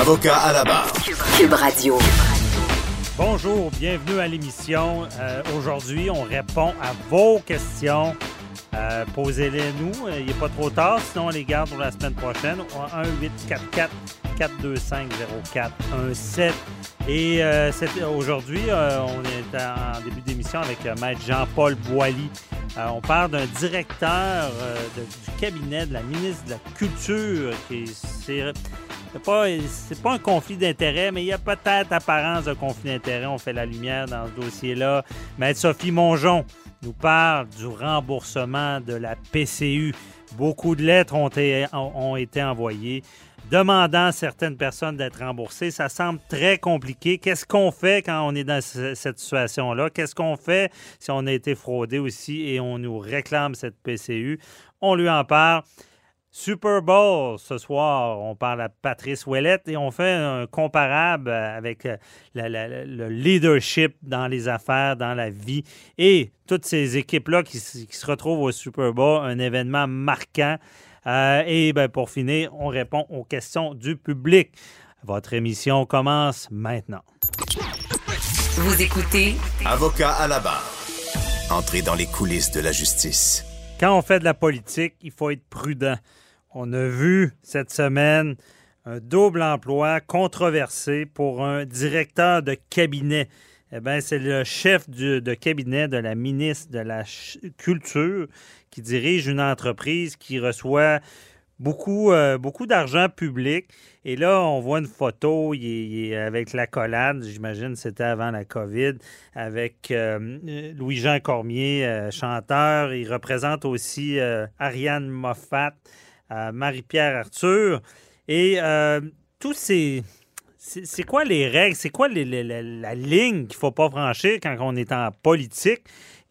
Avocat à la barre. Cube Radio. Bonjour, bienvenue à l'émission. Euh, Aujourd'hui, on répond à vos questions. Euh, Posez-les nous. Il n'est pas trop tard, sinon on les garde pour la semaine prochaine. 1-844 425 0417 Et euh, c'est- aujourd'hui, euh, on est en début d'émission avec euh, Maître Jean-Paul Boilly. Euh, on parle d'un directeur euh, du cabinet de la ministre de la Culture qui c'est pas, un conflit d'intérêts, mais il y a peut-être apparence de conflit d'intérêts. On fait la lumière dans ce dossier-là. Maître Sophie Mongeon nous parle du remboursement de la PCU. Beaucoup de lettres ont été envoyées demandant à certaines personnes d'être remboursées. Ça semble très compliqué. Qu'est-ce qu'on fait quand on est dans ce- cette situation-là? Qu'est-ce qu'on fait si on a été fraudé aussi et on nous réclame cette PCU? On lui en parle. Super Bowl ce soir, on parle à Patrice Ouellette et on fait un comparable avec euh, le leadership dans les affaires, dans la vie et toutes ces équipes-là qui se retrouvent au Super Bowl, un événement marquant. Euh, et ben, pour finir, on répond aux questions du public. Votre émission commence maintenant. Vous écoutez Avocat à la barre. Entrez dans les coulisses de la justice. Quand on fait de la politique, il faut être prudent. On a vu cette semaine un double emploi controversé pour un directeur de cabinet. Eh bien, c'est le chef de cabinet de la ministre de la Culture qui dirige une entreprise qui reçoit beaucoup, euh, beaucoup d'argent public. Et là, on voit une photo il est, avec l'accolade, j'imagine que c'était avant la COVID, avec euh, Louis-Jean Cormier, euh, chanteur. Il représente aussi Ariane Moffat, Marie-Pierre Arthur. Et tous ces... C'est quoi les règles? C'est quoi les- les- la, la ligne qu'il ne faut pas franchir quand on est en politique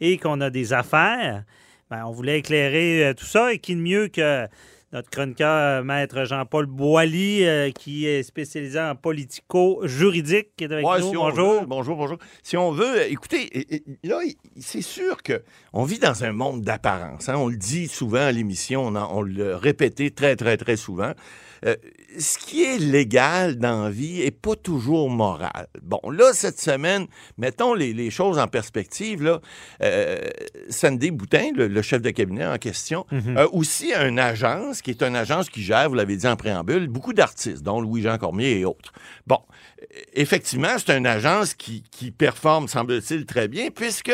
et qu'on a des affaires? Ben, on voulait éclairer euh, tout ça et qui de mieux que notre chroniqueur, euh, maître Jean-Paul Boilly, euh, qui est spécialisé en politico-juridique, qui est avec Ouais, nous. si on Bonjour. veut, bonjour, bonjour. Si on veut, écoutez, et- et- là, c'est sûr que on vit dans un monde d'apparence. hein. On le dit souvent à l'émission, on, on le répétait très, très, très souvent. Euh, ce qui est légal dans la vie est pas toujours moral. Bon, là, cette semaine, mettons les, les choses en perspective. Là, euh, Sandy Boutin, le, le chef de cabinet en question, Mhm. a aussi une agence qui est une agence qui gère, vous l'avez dit en préambule, beaucoup d'artistes, dont Louis-Jean Cormier et autres. Bon, effectivement, c'est une agence qui, qui performe, semble-t-il, très bien, puisque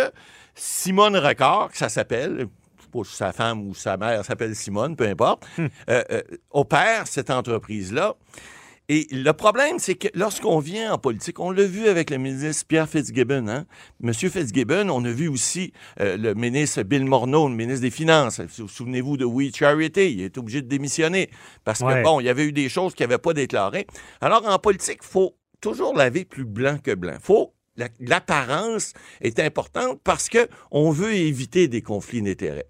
Simone Record, que ça s'appelle, pas si sa femme ou sa mère s'appelle Simone, peu importe, euh, euh, opère cette entreprise-là. Et le problème, c'est que lorsqu'on vient en politique, on l'a vu avec le ministre Pierre Fitzgibbon. Hein? Monsieur Fitzgibbon, on a vu aussi euh, le ministre Bill Morneau, le ministre des Finances. Sou- Souvenez-vous de We Charity, il est obligé de démissionner parce que, Ouais. bon, il y avait eu des choses qu'il n'avait pas déclarées. Alors, en politique, il faut toujours laver plus blanc que blanc. faut la- L'apparence est importante parce que on veut éviter des conflits d'intérêts.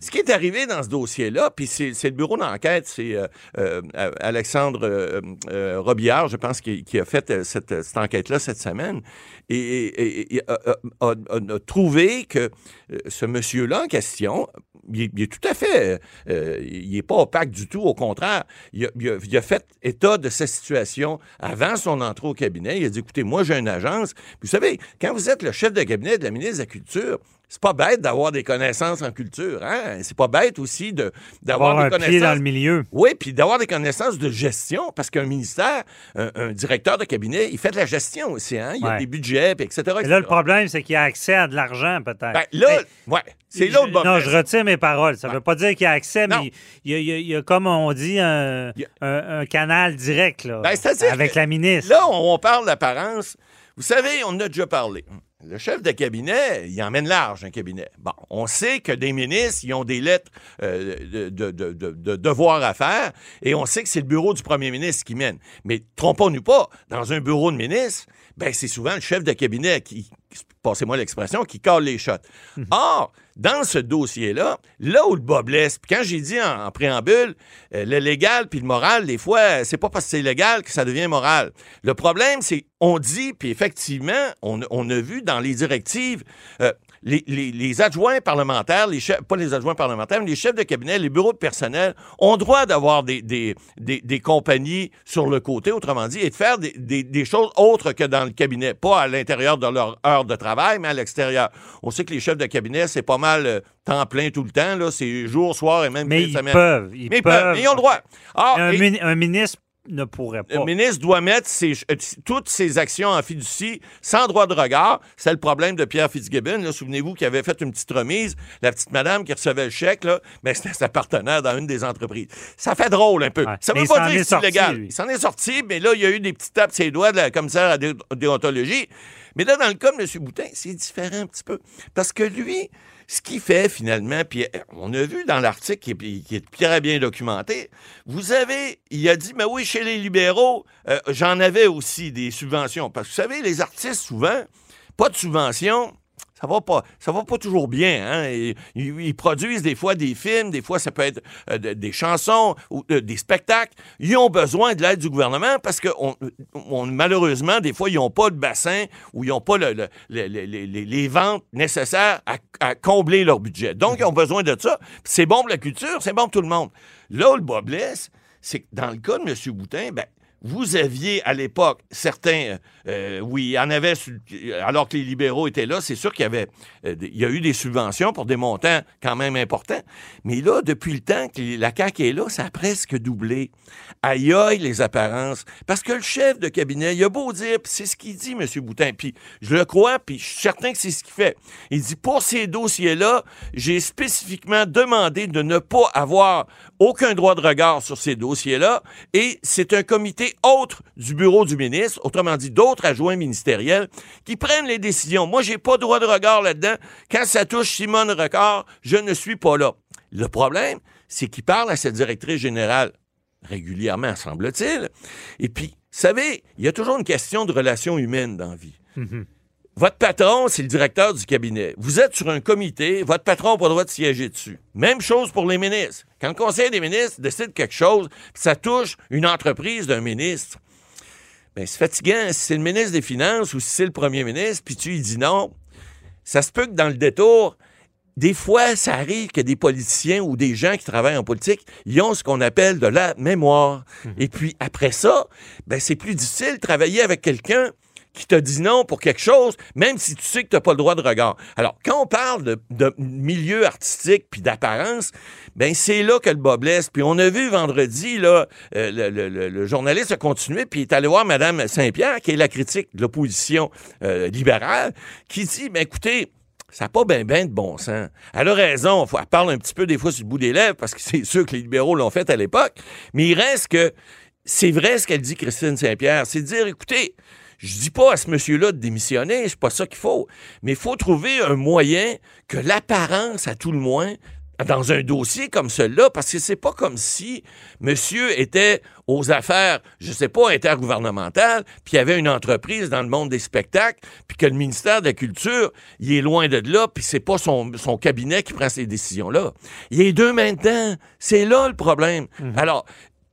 Ce qui est arrivé dans ce dossier-là, puis c'est le bureau d'enquête, c'est euh, euh, Alexandre euh, euh, Robillard, je pense, qui, a fait cette, enquête-là cette semaine, et, a, trouvé que ce monsieur-là en question, il, est- tout à fait, il n'est pas opaque du tout, au contraire, il a, il a- il a fait état de sa situation avant son entrée au cabinet. Il a dit, écoutez, moi j'ai une agence, puis vous savez, quand vous êtes le chef de cabinet de la ministre de la Culture, c'est pas bête d'avoir des connaissances en culture, hein? C'est pas bête aussi de d'avoir Avoir des un pied connaissances. dans le milieu. Oui, puis d'avoir des connaissances de gestion, parce qu'un ministère, un, un directeur de cabinet, il fait de la gestion aussi, hein? Il y a des budgets, puis etc. Et là, le problème, c'est qu'il a accès à de l'argent, peut-être. Ben, là, Mais- ouais, c'est bon Non, je retire mes paroles. Ça ne Ouais. veut pas dire qu'il y a accès, Non. mais il y, a, il y a- il y a, comme on dit, un, a- un- un canal direct là, Ben, avec la ministre. Là, on, on parle d'apparence. Vous savez, on en a déjà parlé. Le chef de cabinet, il emmène large un cabinet. Bon, on sait que des ministres, ils ont des lettres euh, de, de, de, de, devoirs à faire, et on sait que c'est le bureau du premier ministre qui mène. Mais trompons-nous pas, dans un bureau de ministre, ben c'est souvent le chef de cabinet qui, passez-moi l'expression, qui colle les shots. Mhm. Or, dans ce dossier-là, là où le bas blesse, puis quand j'ai dit en, préambule, euh, le légal puis le moral, des fois, c'est pas parce que c'est légal que ça devient moral. Le problème, c'est on dit, puis effectivement, on, a vu dans les directives, euh, les, adjoints parlementaires, les chefs, pas les adjoints parlementaires, mais les chefs de cabinet, les bureaux de personnel ont droit d'avoir des, des, des, compagnies sur le côté, autrement dit, et de faire des, choses autres que dans le cabinet, pas à l'intérieur de leur heure de travail, mais à l'extérieur. On sait que les chefs de cabinet, c'est pas mal euh, temps plein tout le temps, là, c'est jour, soir et même mais ils Peuvent, ils mais peuvent. ils ont le droit. un ministre ne pourrait pas. Le ministre doit mettre euh, toutes ses actions en fiducie sans droit de regard. C'est le problème de Pierre Fitzgibbon. Souvenez-vous qu'il avait fait une petite remise. La petite madame qui recevait le chèque, là, mais c'était sa partenaire dans une des entreprises. Ça fait drôle un peu. Ça ne veut pas dire que c'est illégal. Il s'en est sorti, mais là, il y a eu des petites tapes ses doigts de la commissaire à déontologie. Mais là, dans le cas de M. Boutin, c'est différent un petit peu. Parce que lui, ce qui fait finalement, puis euh, on a vu dans l'article qui, est très bien documenté, vous avez, il a dit, mais oui, chez les libéraux, euh, j'en avais aussi des subventions. Parce que vous savez, les artistes, souvent, pas de subventions, ça va pas, ça va pas toujours bien. Hein? Ils, produisent des fois des films, des fois ça peut être euh, des chansons ou euh, des spectacles. Ils ont besoin de l'aide du gouvernement parce que on, malheureusement, des fois, ils n'ont pas de bassin ou ils n'ont pas les ventes nécessaires à, combler leur budget. Donc, ils ont besoin de ça. C'est bon pour la culture, c'est bon pour tout le monde. Là où le bas blesse, c'est que dans le cas de M. Boutin, ben, vous aviez à l'époque certains, euh, oui, il y en avait, alors que les libéraux étaient là, c'est sûr qu'il y avait, euh, il y a eu des subventions pour des montants quand même importants. Mais là, depuis le temps que la CAQ est là, ça a presque doublé. Aïe aïe les apparences. Parce que le chef de cabinet, il a beau dire, c'est ce qu'il dit, M. Boutin, puis je le crois, puis je suis certain que c'est ce qu'il fait. Il dit, pour ces dossiers-là, j'ai spécifiquement demandé de ne pas avoir aucun droit de regard sur ces dossiers-là, et c'est un comité autre du bureau du ministre, autrement dit d'autres adjoints ministériels, qui prennent les décisions. Moi, j'ai pas droit de regard là-dedans. Quand ça touche Simone Recard, je ne suis pas là. Le problème, c'est qu'il parle à cette directrice générale régulièrement, semble-t-il. Et puis, vous savez, il y a toujours une question de relations humaines dans la vie. Mm-hmm. Votre patron, c'est le directeur du cabinet. Vous êtes sur un comité, votre patron n'a pas le droit de siéger dessus. Même chose pour les ministres. Quand le Conseil des ministres décide quelque chose, ça touche une entreprise d'un ministre, bien, c'est fatigant. Si c'est le ministre des Finances ou si c'est le premier ministre, puis tu lui dis non, ça se peut que dans le détour, des fois, ça arrive que des politiciens ou des gens qui travaillent en politique, ils ont ce qu'on appelle de la mémoire. Hum. Et puis après ça, ben, c'est plus difficile de travailler avec quelqu'un qui te dit non pour quelque chose, même si tu sais que tu pas le droit de regard. Alors, quand on parle de, milieu artistique puis d'apparence, ben c'est là que le bas blesse. Puis on a vu vendredi, là, euh, le, journaliste a continué, puis est allé voir Mme Saint-Pierre, qui est la critique de l'opposition euh, libérale, qui dit, ben écoutez, ça n'a pas bien ben de bon sens. Elle a raison, elle parle un petit peu des fois sur le bout des lèvres, parce que c'est sûr que les libéraux l'ont fait à l'époque, mais il reste que c'est vrai ce qu'elle dit, Christine Saint-Pierre, c'est dire, écoutez, je dis pas à ce monsieur-là de démissionner, c'est pas ça qu'il faut. Mais il faut trouver un moyen que l'apparence, à tout le moins, dans un dossier comme celui-là, parce que c'est pas comme si monsieur était aux affaires, je sais pas, intergouvernementales, puis il y avait une entreprise dans le monde des spectacles, puis que le ministère de la Culture, il est loin de là, puis c'est pas son, son, cabinet qui prend ces décisions-là. Il est deux maintenant. C'est là le problème. Mhm. Alors,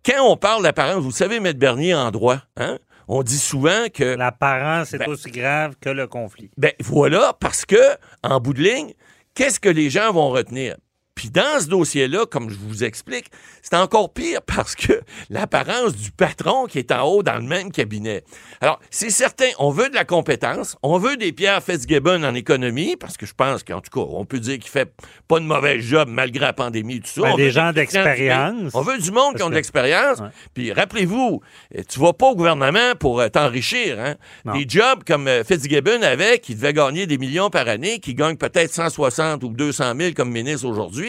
quand on parle d'apparence, vous savez, M. Bernier en droit, hein? On dit souvent que... L'apparence est ben aussi grave que le conflit. Ben voilà, parce que, en bout de ligne, qu'est-ce que les gens vont retenir? Puis dans ce dossier-là, comme je vous explique, c'est encore pire parce que l'apparence du patron qui est en haut dans le même cabinet. Alors, c'est certain, on veut de la compétence, on veut des Pierre Fitzgibbon en économie, parce que je pense qu'en tout cas, on peut dire qu'il fait pas de mauvais job malgré la pandémie et tout ça. Ben, des gens d'expérience. On veut du monde qui ont de l'expérience. Puis rappelez-vous, eh, tu vas pas au gouvernement pour euh, t'enrichir. Hein? Des jobs comme euh, Fitzgibbon avait, qui devait gagner des millions par année, qui gagne peut-être 160 ou 200 000 comme ministre aujourd'hui,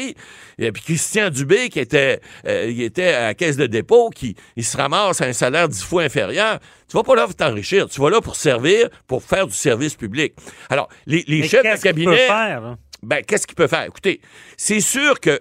Et puis Christian Dubé, qui était, euh, il était à la caisse de dépôt, qui il se ramasse à un salaire dix fois inférieur. Tu vas pas là pour t'enrichir. Tu vas là pour servir, pour faire du service public. Alors, les, chefs de qu'est-ce qu'il cabinet... peut faire, là? Ben, qu'est-ce qu'il peut faire? Écoutez, c'est sûr que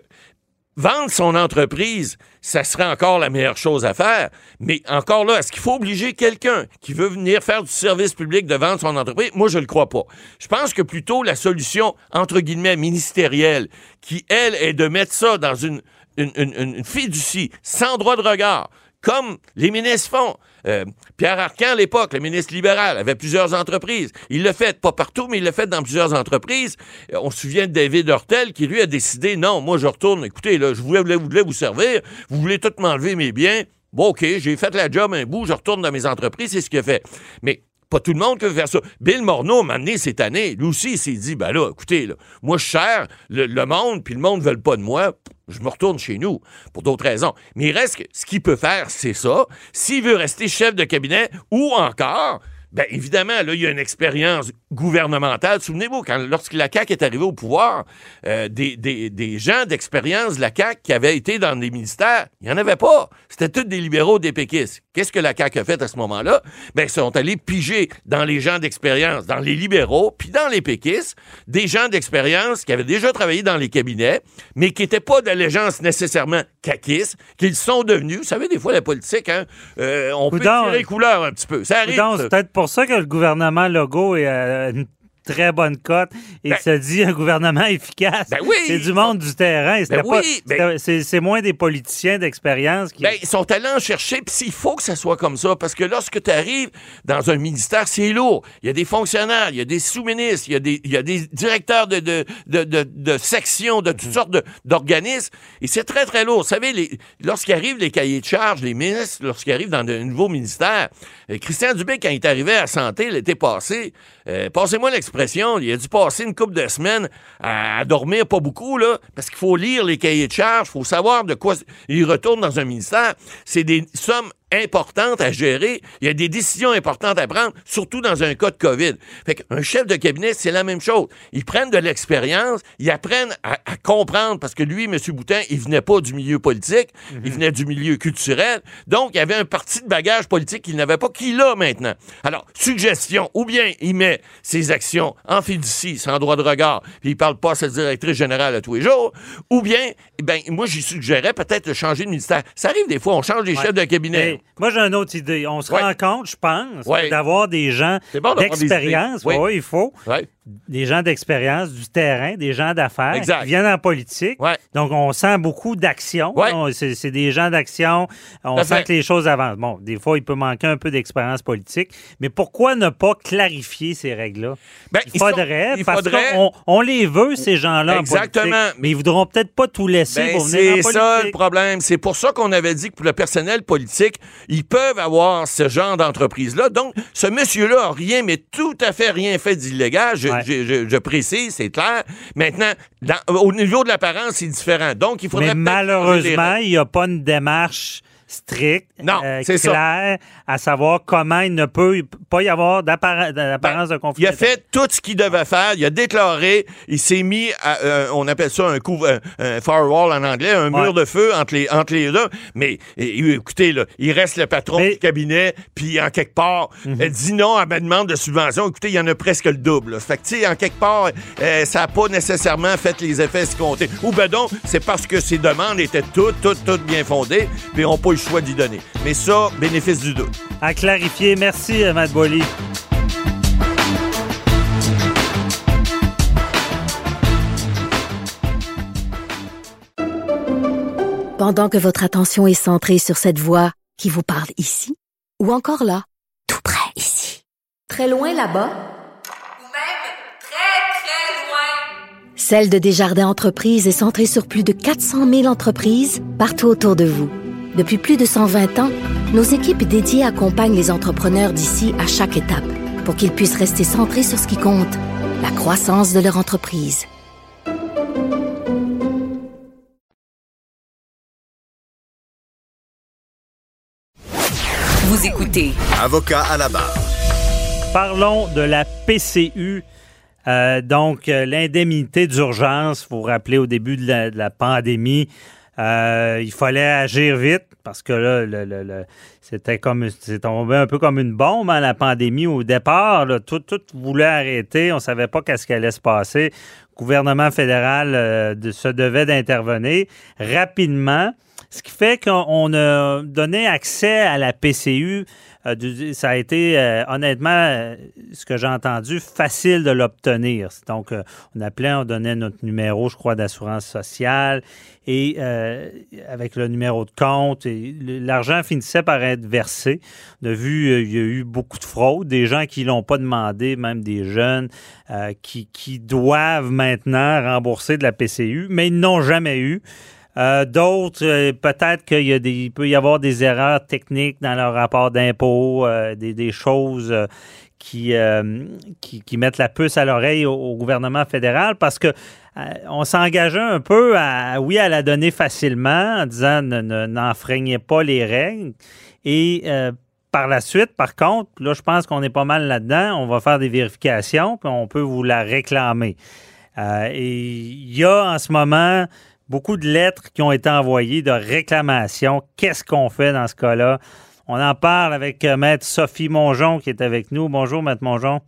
vendre son entreprise, ça serait encore la meilleure chose à faire. Mais encore là, est-ce qu'il faut obliger quelqu'un qui veut venir faire du service public de vendre son entreprise? Moi, je ne le crois pas. Je pense que plutôt la solution, entre guillemets, ministérielle, qui, elle, est de mettre ça dans une, une, fiducie sans droit de regard, comme les ministres font. Euh, Pierre Arcan, à l'époque, le ministre libéral, avait plusieurs entreprises. Il l'a fait, pas partout, mais il l'a fait dans plusieurs entreprises. Euh, On se souvient de David Hurtel, qui lui a décidé, non, moi je retourne, écoutez, là, je voulais, vous servir, vous voulez tout m'enlever mes biens. Bon, OK, j'ai fait la job un bout, je retourne dans mes entreprises, c'est ce qu'il a fait. Mais pas tout le monde veut faire ça. Bill Morneau m'a amené cette année. Lui aussi, il s'est dit, ben là, écoutez, moi, je cher le, le monde, puis le monde ne veut pas de moi. Je me retourne chez nous pour d'autres raisons. Mais il reste ce qu'il peut faire, c'est ça. S'il veut rester chef de cabinet ou encore, ben évidemment, là, il y a une expérience gouvernementale. Souvenez-vous, quand lorsque la CAQ est arrivée au pouvoir, euh, des, des, des gens d'expérience de la CAQ qui avaient été dans des ministères, il n'y en avait pas. C'était tous des libéraux, des péquistes. Qu'est-ce que la CAQ a fait à ce moment-là? Ben, ils sont allés piger dans les gens d'expérience, dans les libéraux, puis dans les péquistes, des gens d'expérience qui avaient déjà travaillé dans les cabinets, mais qui n'étaient pas d'allégeance nécessairement caquistes, qu'ils sont devenus. Vous savez, des fois, la politique, hein, euh, on peut Coudonc. tirer couleur un petit peu. Ça arrive. C'est peut-être pour ça que le gouvernement Legault est à une très bonne cote et Ben- se dit un gouvernement efficace. Ben oui. c'est du monde du terrain. Ben oui, ben- c'est, moins des politiciens d'expérience qui. Ils sont allés en chercher, puis il faut que ça soit comme ça, parce que lorsque tu arrives dans un ministère, c'est lourd. Il y a des fonctionnaires, il y a des sous-ministres, il y a des, il y a des directeurs de, de, de, de, de sections, de toutes sortes de- d'organismes, et c'est très, très lourd. Vous savez, lorsqu'ils arrivent les cahiers de charges, les ministres, lorsqu'ils arrivent dans de nouveaux ministères, euh, Christian Dubé, quand il est arrivé à santé l'été passé, euh, passez-moi l'expression, il a dû passer une couple de semaines à, dormir pas beaucoup, là, parce qu'il faut lire les cahiers de charges, il faut savoir de quoi il retourne dans un ministère. C'est des sommes importantes à gérer. Il y a des décisions importantes à prendre, surtout dans un cas de COVID. Fait qu'un chef de cabinet, c'est la même chose. Ils prennent de l'expérience, ils apprennent à, à comprendre, parce que lui, M. Boutin, il venait pas du milieu politique, il venait du milieu culturel. Donc, il y avait un parti de bagage politique qu'il n'avait pas, qu'il a maintenant. Alors, suggestion, ou bien il met ses actions en fiducie, sans droit de regard, puis il parle pas à sa directrice générale à tous les jours, ou bien, ben, moi, j'y suggérais peut-être de changer de ministère. Ça arrive des fois, on change Ouais. chefs de cabinet. Mais moi, j'ai une autre idée. On se Ouais. rend compte, je pense, Ouais. d'avoir des gens C'est bon d'expérience. Oui. Il faut. Des gens d'expérience, du terrain, des gens d'affaires qui viennent en politique. Donc, on sent beaucoup d'action. C'est c'est des gens d'action. On sent que les choses avancent. Bon, des fois, il peut manquer un peu d'expérience politique. Mais pourquoi ne pas clarifier ces règles-là? Ben, il faudrait, il parce faudrait- qu'on on les veut, ces gens-là, en Exactement. mais ils voudront peut-être pas tout laisser Ben, pour venir en c'est politique. ça le problème. C'est pour ça qu'on avait dit que pour le personnel politique, ils peuvent avoir ce genre d'entreprise-là. Donc, ce monsieur-là a rien, mais tout à fait rien fait d'illégal. Je, Ouais. je- je- je précise, c'est clair. Maintenant, dans- au niveau de l'apparence, c'est différent. Donc, il faudrait Mais malheureusement, il n'y a pas une démarche stricte, Non, euh, ça. claire, à savoir comment il ne peut pas y avoir d'appara- d'apparence de conflit. Il a fait tout ce qu'il devait faire. Il a déclaré. Il s'est mis, à, euh, on appelle ça un, couvre, un, un firewall en anglais, un mur de feu entre les, entre les deux. Mais écoutez, là, il reste le patron Mais- du cabinet, puis en quelque part, elle dit non à ma demande de subvention. Écoutez, il y en a presque le double. là. Fait que, tu sais, en quelque part, euh, ça n'a pas nécessairement fait les effets escomptés. Ou ben donc, c'est parce que ses demandes étaient toutes, toutes, toutes bien fondées, puis eu le choix d'y donner. Mais ça, bénéfice du doute. À clarifier. Merci, euh, Matt Boily. Pendant que votre attention est centrée sur cette voix qui vous parle ici, ou encore là, tout près ici, très loin là-bas, Ou même très, très loin. Celle de Desjardins Entreprises est centrée sur plus de 400 000 entreprises partout autour de vous. Depuis plus de 120 ans, nos équipes dédiées accompagnent les entrepreneurs d'ici à chaque étape pour qu'ils puissent rester centrés sur ce qui compte, la croissance de leur entreprise. Vous écoutez Avocat à la barre. Parlons de la PCU. Euh, donc, euh, l'indemnité d'urgence, vous vous rappelez, au début de la, pandémie, euh, il fallait agir vite parce que là, le, c'était comme c'est tombé un peu comme une bombe, hein, la pandémie. Au départ, tout, tout voulait arrêter. On ne savait pas qu'est-ce qui allait se passer. Le gouvernement fédéral se devait d'intervenir rapidement. Ce qui fait qu'on a donné accès à la PCU. Euh, ça a été, euh, honnêtement, euh, ce que j'ai entendu, facile de l'obtenir. Donc, on appelait, on donnait notre numéro, je crois, d'assurance sociale et avec le numéro de compte, l'argent finissait par être versé. De vue, il y a eu beaucoup de fraudes, des gens qui l'ont pas demandé, même des jeunes qui doivent maintenant rembourser de la PCU, mais ils n'ont jamais eu. Euh, d'autres, euh, peut-être qu'il peut y avoir des erreurs techniques dans leur rapport d'impôt, euh, des, choses qui, qui, mettent la puce à l'oreille au, gouvernement fédéral parce que on s'engageait un peu à, oui, à la donner facilement en disant n'enfreignez pas les règles. Et par la suite, par contre, là, je pense qu'on est pas mal là-dedans. On va faire des vérifications, puis on peut vous la réclamer. et il y a en ce moment beaucoup de lettres qui ont été envoyées de réclamations. Qu'est-ce qu'on fait dans ce cas-là? On en parle avec euh, Maître Sophie Mongeon qui est avec nous. Bonjour, Maître Mongeon.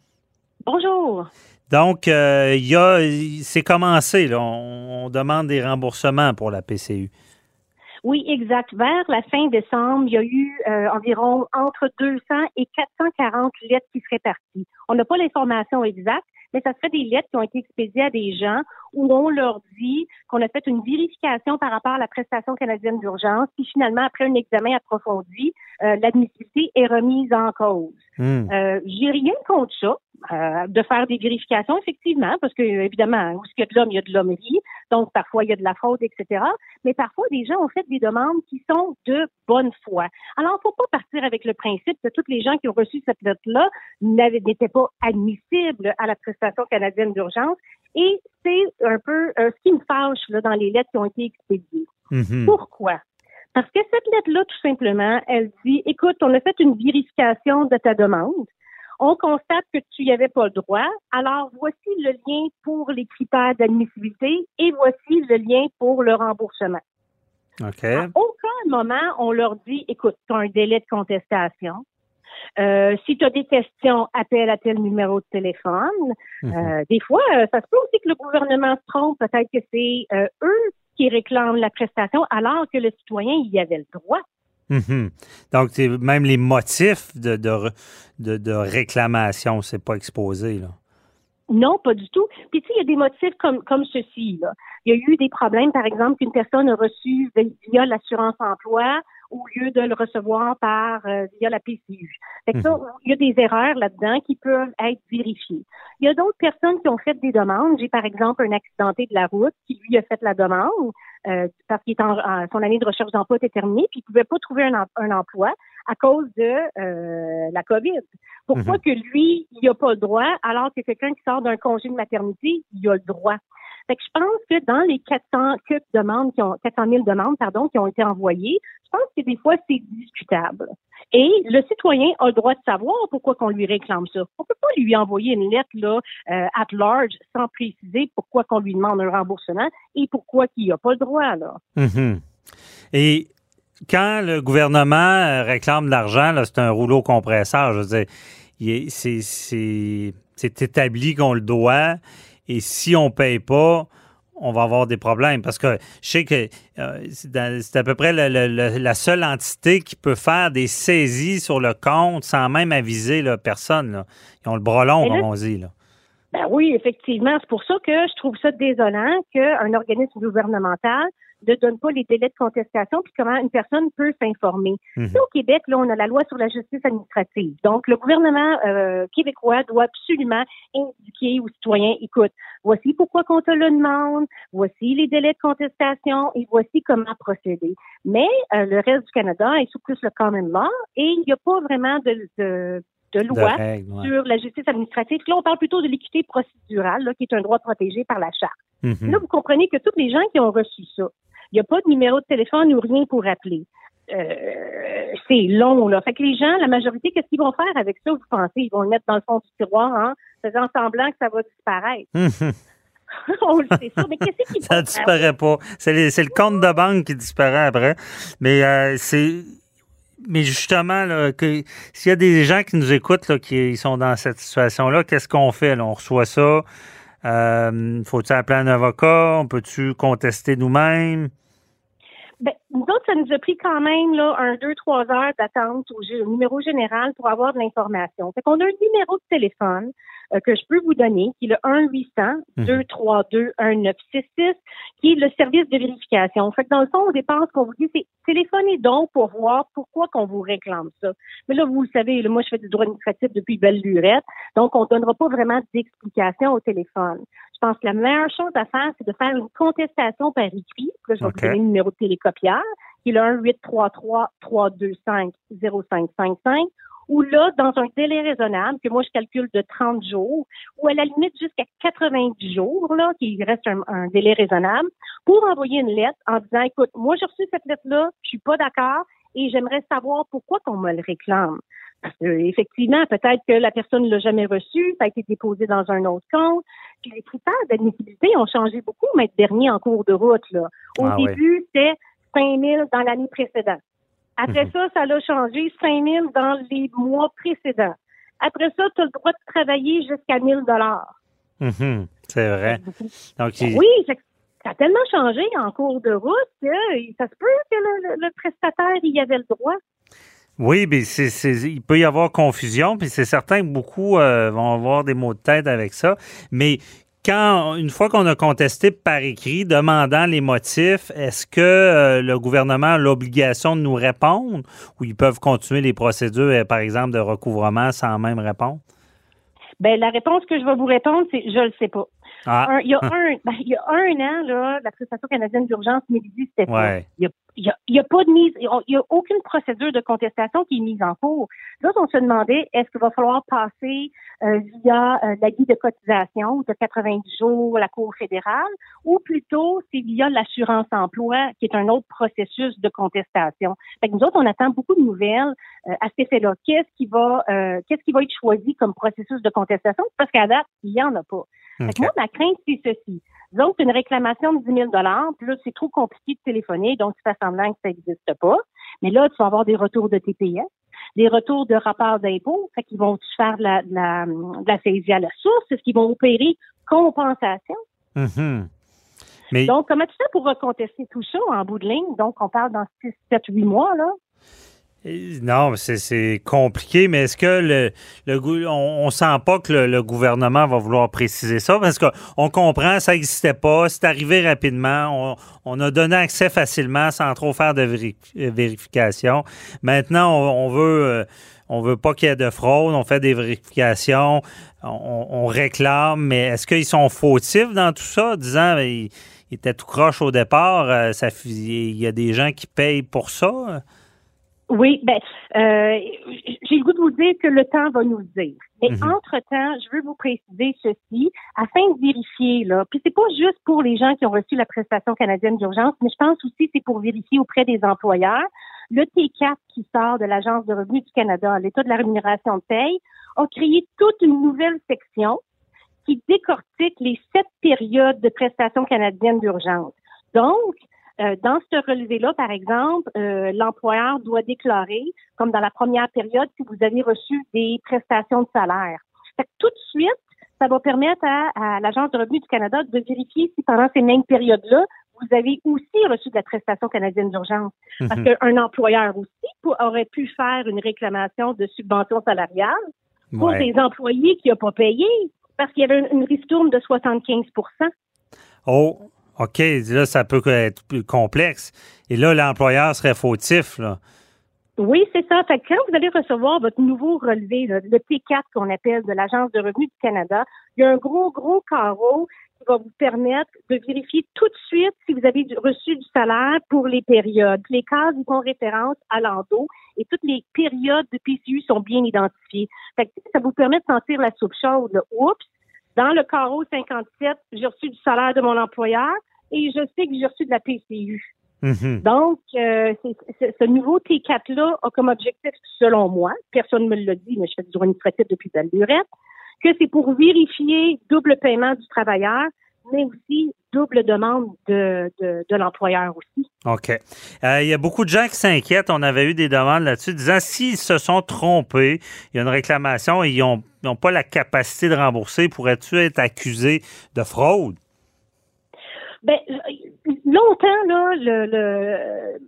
Bonjour. Donc, euh, il y a, c'est commencé. Là. On, demande des remboursements pour la PCU. Oui, exact. Vers la fin décembre, il y a eu euh, environ entre 200 et 440 lettres qui seraient parties. On n'a pas l'information exacte, mais ça serait des lettres qui ont été expédiées à des gens où on leur dit qu'on a fait une vérification par rapport à la prestation canadienne d'urgence, puis finalement, après un examen approfondi, euh, l'admissibilité est remise en cause. Hmm. Euh, J'ai rien contre ça. Euh, de faire des vérifications, effectivement, parce que évidemment, où il y a de l'homme, il y a de l'hommerie, donc parfois il y a de la fraude, etc. Mais parfois, des gens ont fait des demandes qui sont de bonne foi. Alors, il ne faut pas partir avec le principe que toutes les gens qui ont reçu cette lettre-là n'étaient pas admissibles à la prestation canadienne d'urgence. Et c'est un peu euh, ce qui me fâche là, dans les lettres qui ont été expédiées. Mm-hmm. Pourquoi? Parce que cette lettre-là, tout simplement, elle dit, écoute, on a fait une vérification de ta demande on constate que tu n'y avais pas le droit. Alors, voici le lien pour les critères d'admissibilité et voici le lien pour le remboursement. OK. À aucun moment, on leur dit, écoute, tu as un délai de contestation. Euh, si tu as des questions, appelle à tel numéro de téléphone. Mhm. Euh, des fois, euh, ça se peut aussi que le gouvernement se trompe. Peut-être que c'est eux qui réclament la prestation alors que le citoyen y avait le droit. Mhm. Donc, même les motifs de, de, de, réclamation, c'est pas exposé, là. Non, pas du tout. Puis, tu sais, il y a des motifs comme, comme ceci. Là. Il y a eu des problèmes, par exemple, qu'une personne a reçu via l'assurance emploi au lieu de le recevoir par euh, via la PCU. Fait que ça, mhm. il y a des erreurs là-dedans qui peuvent être vérifiées. Il y a d'autres personnes qui ont fait des demandes. J'ai par exemple un accidenté de la route qui lui a fait la demande euh, parce qu'il est en, son année de recherche d'emploi était terminée puis il pouvait pas trouver un, un emploi à cause de euh, la COVID. Pourquoi mhm. que lui, il n'a pas le droit alors que quelqu'un qui sort d'un congé de maternité, il a le droit? Fait que je pense que dans les 400 demandes qui ont 400 000 demandes qui ont été envoyées, je pense que des fois c'est discutable. Et le citoyen a le droit de savoir pourquoi qu'on lui réclame ça. On peut pas lui envoyer une lettre là euh, at large sans préciser pourquoi qu'on lui demande un remboursement et pourquoi qu'il n'a pas le droit là. Mm-hmm. Et quand le gouvernement euh, réclame de l'argent, c'est un rouleau compresseur. Je veux dire, c'est établi qu'on le doit. Et si on ne paye pas, on va avoir des problèmes. Parce que je sais que euh, c'est à peu près la seule entité qui peut faire des saisies sur le compte sans même aviser la personne. Ils ont le bras long, comme on dit. Là. Ben oui, effectivement. C'est pour ça que je trouve ça désolant qu'un organisme gouvernemental ne donne pas les délais de contestation puis comment une personne peut s'informer. Mhm. Au Québec, là, on a la loi sur la justice administrative. Donc, le gouvernement euh, québécois doit absolument indiquer aux citoyens, écoute, voici pourquoi qu'on te le demande, voici les délais de contestation et voici comment procéder. Mais euh, le reste du Canada est sous plus le common law et il n'y a pas vraiment de, de de loi sur la justice administrative. Là, on parle plutôt de l'équité procédurale, là, qui est un droit protégé par la charte. Mhm. Là, vous comprenez que tous les gens qui ont reçu ça, il n'y a pas de numéro de téléphone ou rien pour appeler. Euh, c'est long, là. Fait que les gens, la majorité, qu'est-ce qu'ils vont faire avec ça, vous pensez? Ils vont le mettre dans le fond du tiroir, hein, faisant semblant que ça va disparaître. On le sait ça, mais qu'est-ce qu'ils Ça vont disparaît pas. C'est le compte de banque qui disparaît après. Mais euh, c'est. Mais justement, là, que s'il y a des gens qui nous écoutent là, qui sont dans cette situation-là, qu'est-ce qu'on fait? là? On reçoit ça. Euh, Faut-il appeler un avocat? On peut-tu contester nous-mêmes? Ben, nous autres, ça nous a pris quand même là, un, deux, trois heures d'attente au, numéro général pour avoir de l'information. Fait qu'on a un numéro de téléphone euh, que je peux vous donner, qui est le 1-800-232-1966, qui est le service de vérification. Fait que dans le fond, au départ, ce qu'on vous dit, c'est téléphonez donc pour voir pourquoi qu'on vous réclame ça. Mais là, vous le savez, là, moi, je fais du droit administratif depuis belle lurette, donc on ne donnera pas vraiment d'explication au téléphone. Je pense que la meilleure chose à faire, c'est de faire une contestation par écrit. Là, je vais vous donner le numéro de télécopieur, qui est le 1-833-325-0555, ou là, dans un délai raisonnable, que moi, je calcule de 30 jours, ou à la limite jusqu'à 90 jours, là, qu'il reste un, un délai raisonnable, pour envoyer une lettre en disant, écoute, moi, j'ai reçu cette lettre-là, je suis pas d'accord, et j'aimerais savoir pourquoi qu'on me le réclame. Parce que, effectivement, peut-être que la personne ne l'a jamais reçu, ça a été déposé dans un autre compte. Puis les critères d'admissibilité ont changé beaucoup, mais dernier en cours de route. Là. Au Ah ouais. début, c'était 5 000 dans l'année précédente. Après Mhm. ça, ça l'a changé 5 000 dans les mois précédents. Après ça, tu as le droit de travailler jusqu'à 1 000 Mhm, C'est vrai. Donc, il- Oui, ça a tellement changé en cours de route que ça se peut que le, le- le prestataire y avait le droit. Oui, mais c'est, c'est- il peut y avoir confusion, puis c'est certain que beaucoup euh, vont avoir des mots de tête avec ça. Mais quand, une fois qu'on a contesté par écrit, demandant les motifs, est-ce que euh, le gouvernement a l'obligation de nous répondre ou ils peuvent continuer les procédures, euh, par exemple, de recouvrement sans même répondre? Ben, la réponse que je vais vous répondre, c'est je le sais pas. Ah, Un- il, y a un, ben, il y a un an, là, la prestation canadienne d'urgence midi, c'était ouais. Il y a, a- pas de mise, il y a aucune procédure de contestation qui est mise en cours. Là, on se demandait, est-ce qu'il va falloir passer euh, via euh, la guide de cotisation de 90 jours, la Cour fédérale, ou plutôt c'est via l'assurance emploi, qui est un autre processus de contestation. Fait que nous autres, on attend beaucoup de nouvelles euh, à cet effet-là. Qu'est-ce qui va, euh, qu'est-ce qui va être choisi comme processus de contestation? Parce qu'à date, il n'y en a pas. Fait OK. que moi, ma crainte, c'est ceci. Donc, une réclamation de 10 000 puis là, c'est trop compliqué de téléphoner, donc tu fais semblant que ça n'existe pas. Mais là, tu vas avoir des retours de TPS, des retours de rapports d'impôts, fait qu'ils vont faire de la, de la, de la saisie à la source, est-ce qu'ils vont opérer compensation? Mhm. Mais Donc, comment tu fais pour recontester tout ça en bout de ligne? Donc, on parle dans 6, 7, 8 mois, là. Non, c'est- compliqué, mais est-ce que le, on, on sent pas que le, gouvernement va vouloir préciser ça? Parce qu'on comprend, ça n'existait pas, c'est arrivé rapidement, on, a donné accès facilement sans trop faire de euh, vérification. Maintenant, on, veut euh, on veut pas qu'il y ait de fraude, on fait des vérifications, on, réclame, mais est-ce qu'ils sont fautifs dans tout ça, disant ben, il, il était tout croche au départ, euh, il y a des gens qui payent pour ça? Oui, ben, euh, j'ai le goût de vous dire que le temps va nous le dire. Mais Mhm. entre-temps, je veux vous préciser ceci, afin de vérifier, là, puis c'est pas juste pour les gens qui ont reçu la prestation canadienne d'urgence, mais je pense aussi que c'est pour vérifier auprès des employeurs. Le T4 qui sort de l'Agence de revenus du Canada, l'État de la rémunération de paye, a créé toute une nouvelle section qui décortique les sept périodes de prestations canadiennes d'urgence. Donc, euh, dans ce relevé-là, par exemple, euh, l'employeur doit déclarer, comme dans la première période, si vous avez reçu des prestations de salaire. Fait que tout de suite, ça va permettre à, à l'Agence de revenus du Canada de vérifier si pendant ces mêmes périodes-là, vous avez aussi reçu de la prestation canadienne d'urgence. Parce Mhm. qu'un employeur aussi pour- aurait pu faire une réclamation de subvention salariale pour Ouais. des employés qui n'ont pas payé parce qu'il y avait une, une ristourne de 75 Oh, OK. Là, ça peut être plus complexe. Et là, l'employeur serait fautif. Oui, c'est ça. Fait que quand vous allez recevoir votre nouveau relevé, là, le T4 qu'on appelle de l'Agence de revenus du Canada, il y a un gros, gros carreau qui va vous permettre de vérifier tout de suite si vous avez reçu du salaire pour les périodes. Les cases ils font référence à l'endos et toutes les périodes de PCU sont bien identifiées. Fait que ça vous permet de sentir la soupe chaude. Oups, dans le carreau 57, j'ai reçu du salaire de mon employeur et je sais que j'ai reçu de la PCU. Mhm. Donc, euh, ce nouveau T4-là a comme objectif, selon moi, personne ne me l'a dit, mais je fais du droit administratif depuis belle lurette, que c'est pour vérifier double paiement du travailleur, mais aussi double demande de, de, de l'employeur aussi. OK. Euh, Il y a beaucoup de gens qui s'inquiètent. On avait eu des demandes là-dessus disant s'ils se sont trompés, il y a une réclamation et ils n'ont pas la capacité de rembourser, pourrais-tu être accusé de fraude? Ben, longtemps, là, le, le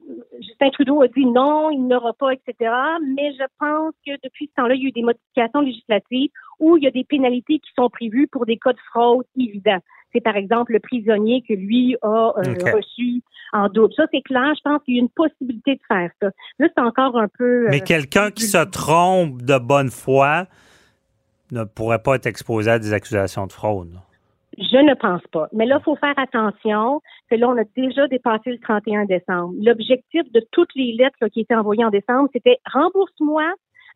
Justin Trudeau a dit non, il n'aura pas, etc. Mais je pense que depuis ce temps-là, il y a eu des modifications législatives où il y a des pénalités qui sont prévues pour des cas de fraude évidents. C'est par exemple le prisonnier que lui a euh, reçu en double. Ça, c'est clair. Je pense qu'il y a une possibilité de faire ça. Là, c'est encore un peu. Mais euh, quelqu'un qui se trompe de bonne foi ne pourrait pas être exposé à des accusations de fraude. Je ne pense pas. Mais là, il faut faire attention que là, on a déjà dépassé le 31 décembre. L'objectif de toutes les lettres là, qui étaient envoyées en décembre, c'était rembourse-moi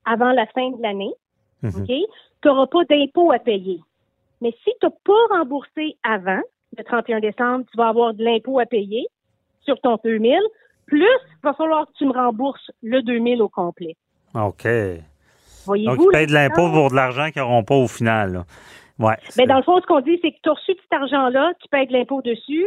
avant la fin de l'année. Mhm. OK? Tu n'auras pas d'impôt à payer. Mais si tu n'as pas remboursé avant le 31 décembre, tu vas avoir de l'impôt à payer sur ton 2000. Plus, il va falloir que tu me rembourses le 2000 au complet. OK. Voyez-vous? Donc, ils payent de l'impôt pour de l'argent qu'ils n'auront pas au final. là. Ouais. Ben, c'est- dans le fond, ce qu'on dit, c'est que tu as reçu cet argent-là, tu payes de l'impôt dessus.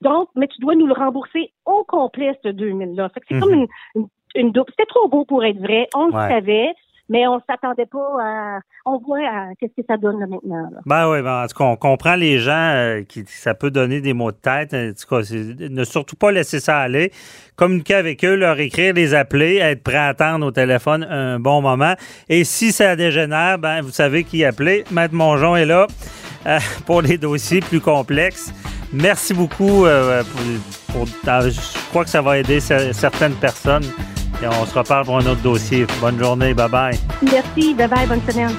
Donc, mais tu dois nous le rembourser au complet, ce 2000-là. Fait que c'est Mhm. comme une, une, une double. C'était trop beau pour être vrai. On Ouais. le savait, mais on s'attendait pas à. On voit à- qu'est-ce que ça donne là, maintenant. Là. Ben oui, ben, en tout cas, on comprend les gens euh, qui ça peut donner des mots de tête. En tout cas, ne surtout pas laisser ça aller. Communiquer avec eux, leur écrire, les appeler, être prêt à attendre au téléphone un bon moment. Et si ça dégénère, ben vous savez qui appeler. Maître Mongeon est là euh, pour les dossiers plus complexes. Merci beaucoup euh, pour, pour- je crois que ça va aider cer- certaines personnes. Et on se reparle pour un autre dossier. Bonne journée, bye bye. Merci. Bye bye. Bonne semaine.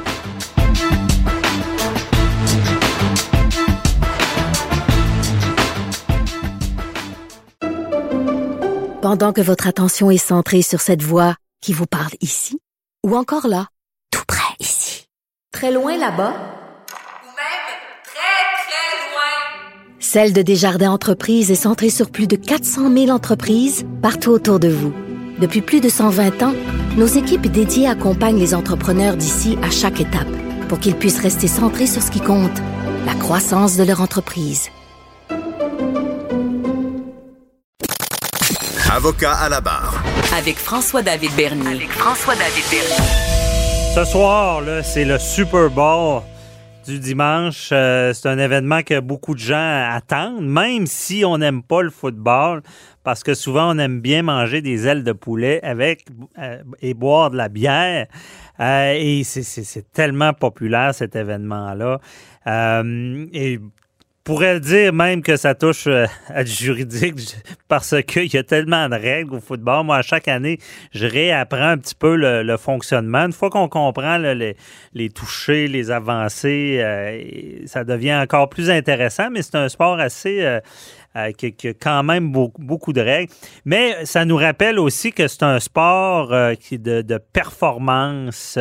Pendant que votre attention est centrée sur cette voix qui vous parle ici, ou encore là, tout près ici, très loin là-bas, Ou même très, très loin. Celle de Desjardins Entreprises est centrée sur plus de 400 000 entreprises partout autour de vous. Depuis plus de 120 ans, nos équipes dédiées accompagnent les entrepreneurs d'ici à chaque étape pour qu'ils puissent rester centrés sur ce qui compte, la croissance de leur entreprise. Avocat à la barre. Avec François-David Bernier. Avec François-David Bernier. Ce soir, là, c'est le Super Bowl du dimanche. Euh, c'est un événement que beaucoup de gens attendent, même si on n'aime pas le football, parce que souvent on aime bien manger des ailes de poulet avec euh, et boire de la bière. Euh, et c'est- tellement populaire cet événement-là. Et pourrait dire même que ça touche euh, à du juridique parce qu'il y a tellement de règles au football. Moi, à chaque année, je réapprends un petit peu le, fonctionnement. Une fois qu'on comprend les, les touchés, les avancées, euh, ça devient encore plus intéressant, mais c'est un sport assez... euh, qui, a quand même beaucoup, de règles. Mais ça nous rappelle aussi que c'est un sport qui de, performance,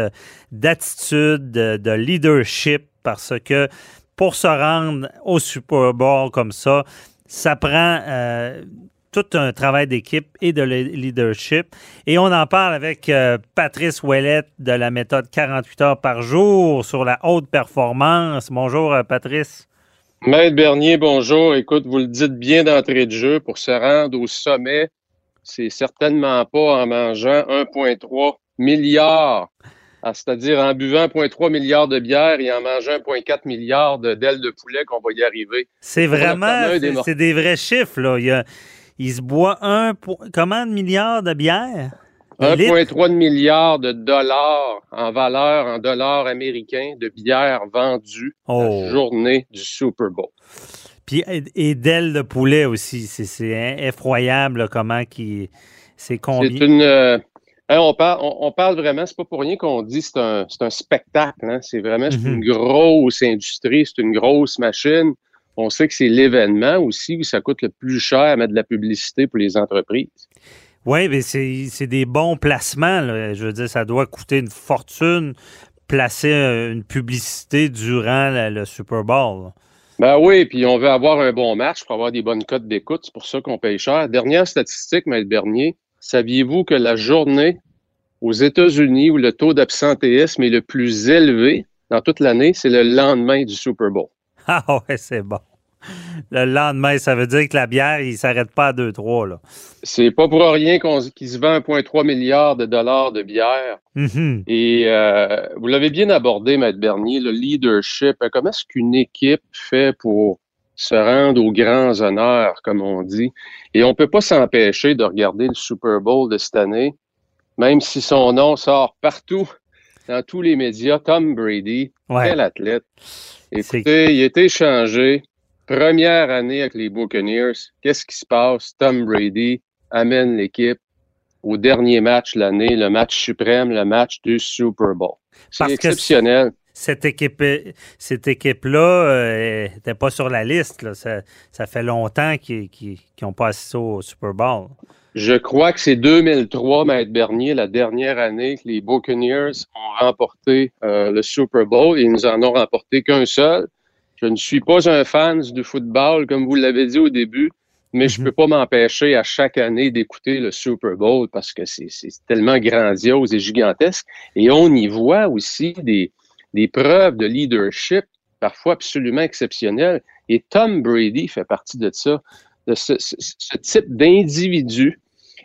d'attitude, de, de leadership, parce que pour se rendre au Super Bowl comme ça, ça prend euh, tout un travail d'équipe et de le- leadership. Et on en parle avec euh, Patrice Ouellette de la méthode 48 heures par jour sur la haute performance. Bonjour, euh, Patrice. Maître Bernier, bonjour. Écoute, vous le dites bien d'entrée de jeu, pour se rendre au sommet, c'est certainement pas en mangeant 1,3 milliard, ah, c'est-à-dire en buvant 1,3 milliard de bière et en mangeant 1,4 milliard d'ailes de poulet qu'on va y arriver. C'est vraiment, c'est- c'est des vrais chiffres. Là. Il, y a- il se boit un, comment de milliards de bière? De litres? 1,3 milliard de dollars en valeur, en dollars américains, de bière vendue Oh. la journée du Super Bowl. Puis, et, d'ailes de poulet aussi. C'est- C'est effroyable là, comment qui. C'est C'est combien? une. euh, on, parle, on, on parle vraiment, c'est pas pour rien qu'on dit c'est un, c'est un spectacle. hein. C'est vraiment c'est une grosse industrie, c'est une grosse machine. On sait que c'est l'événement aussi où ça coûte le plus cher à mettre de la publicité pour les entreprises. Oui, mais c'est c'est des bons placements. là. Je veux dire, ça doit coûter une fortune placer euh, une publicité durant la- le Super Bowl. là. Ben oui, puis on veut avoir un bon match pour avoir des bonnes cotes d'écoute. C'est pour ça qu'on paye cher. Dernière statistique, Maître Bernier. Saviez-vous que la journée aux États-Unis où le taux d'absentéisme est le plus élevé dans toute l'année, c'est le lendemain du Super Bowl? Ah ouais, c'est bon. Le lendemain, ça veut dire que la bière, il s'arrête pas à 2-3. là. C'est pas pour rien qu'il se vend 1,3 milliard de dollars de bière. Mhm. Et euh, vous l'avez bien abordé, Maître Bernier, le leadership. Comment est-ce qu'une équipe fait pour se rendre aux grands honneurs, comme on dit? Et on peut pas s'empêcher de regarder le Super Bowl de cette année, même si son nom sort partout, dans tous les médias. Tom Brady, Ouais. quel athlète. Écoutez, il été échangé. Première année avec les Buccaneers. Qu'est-ce qui se passe? Tom Brady amène l'équipe au dernier match de l'année, le match suprême, le match du Super Bowl. C'est exceptionnel. Cette équipe, cette équipe-là n'était pas sur la liste. là. Ça, ça fait longtemps qu'ils n'ont pas assisté au Super Bowl. Je crois que c'est 2003, Maître Bernier, la dernière année que les Buccaneers ont remporté euh, le Super Bowl. Ils nous en ont remporté qu'un seul. Je ne suis pas un fan du football, comme vous l'avez dit au début, mais je Mhm. peux pas m'empêcher à chaque année d'écouter le Super Bowl parce que c'est tellement grandiose et gigantesque. Et on y voit aussi des, des preuves de leadership, parfois absolument exceptionnelles. Et Tom Brady fait partie de ça, de ce, ce- ce type d'individu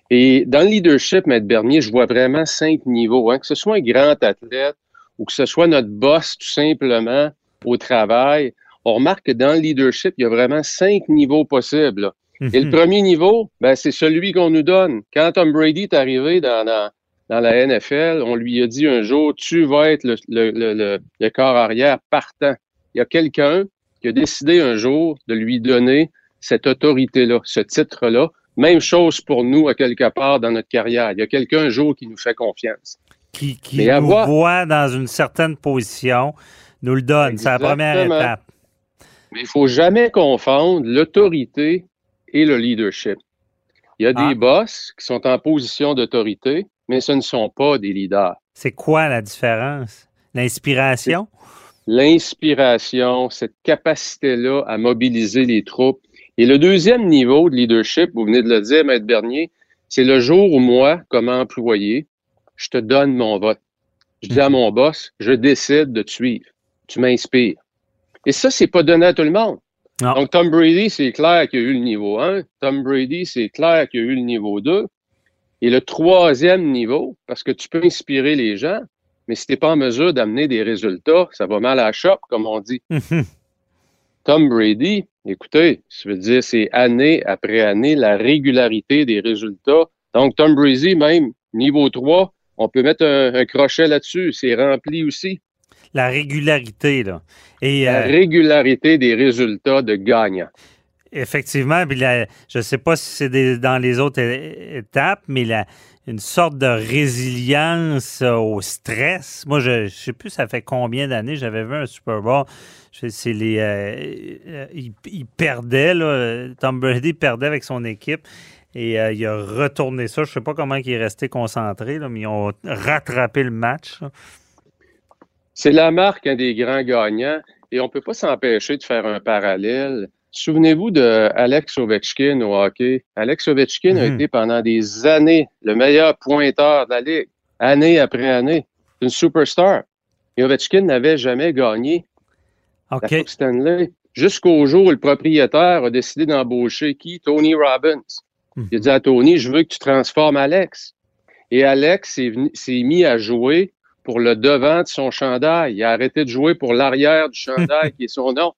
et dans le leadership, Maître Bernier, je vois vraiment cinq niveaux. hein. Que ce soit un grand athlète ou que ce soit notre boss tout simplement au travail, on remarque que dans le leadership, il y a vraiment cinq niveaux possibles. là. Et le Mhm. premier niveau, ben, c'est celui qu'on nous donne. Quand Tom Brady est arrivé dans, dans, dans la NFL, on lui a dit un jour, tu vas être le, le, le, le- le corps arrière partant. Il y a quelqu'un qui a décidé un jour de lui donner cette autorité-là, ce titre-là. Même chose pour nous, à quelque part, dans notre carrière. Il y a quelqu'un un jour qui nous fait confiance. qui, nous avoir- voit dans une certaine position, nous le donne. C'est la première étape. Mais il faut jamais confondre l'autorité et le leadership. Il y a Ah. des boss qui sont en position d'autorité, mais ce ne sont pas des leaders. C'est quoi la différence? L'inspiration? L'inspiration, cette capacité-là à mobiliser les troupes. Et le deuxième niveau de leadership, vous venez de le dire, Maître Bernier, c'est le jour où moi, comme employé, je te donne mon vote. Je dis à mon boss, je décide de te suivre. Tu m'inspires. Et ça, c'est pas donné à tout le monde. Non. Donc, Tom Brady, c'est clair qu'il y a eu le niveau 1. Tom Brady, c'est clair qu'il y a eu le niveau 2. Et le troisième niveau, parce que tu peux inspirer les gens, mais si tu n'es pas en mesure d'amener des résultats, ça va mal à la shop, comme on dit. Mhm. Tom Brady, écoutez, ça veut dire c'est année après année la régularité des résultats. Donc, Tom Brady, même niveau 3, on peut mettre un, un crochet là-dessus. C'est rempli aussi. La régularité, là. Et La euh, régularité des résultats de gagnants. Effectivement, puis je ne sais pas si c'est dans les autres étapes, mais la, une sorte de résilience au stress. Moi, je ne sais plus ça fait combien d'années j'avais vu un Super Bowl. C'est les, euh, euh, il, perdait, là, Tom Brady perdait avec son équipe. Et euh, il a retourné ça. Je ne sais pas comment il est resté concentré, mais ils ont rattrapé le match. C'est la marque un des grands gagnants et on ne peut pas s'empêcher de faire un parallèle. Souvenez-vous de Alex Ovechkin au hockey. Alex Ovechkin a Mhm. été pendant des années le meilleur pointeur de la Ligue, année après année. C'est une superstar. Et Ovechkin n'avait jamais gagné la OK. Coupe Stanley jusqu'au jour où le propriétaire a décidé d'embaucher qui? Tony Robbins. Il a dit à Tony, je veux que tu transformes Alex. Et Alex s'est mis à jouer pour le devant de son chandail. Il a arrêté de jouer pour l'arrière du chandail, qui est son nom.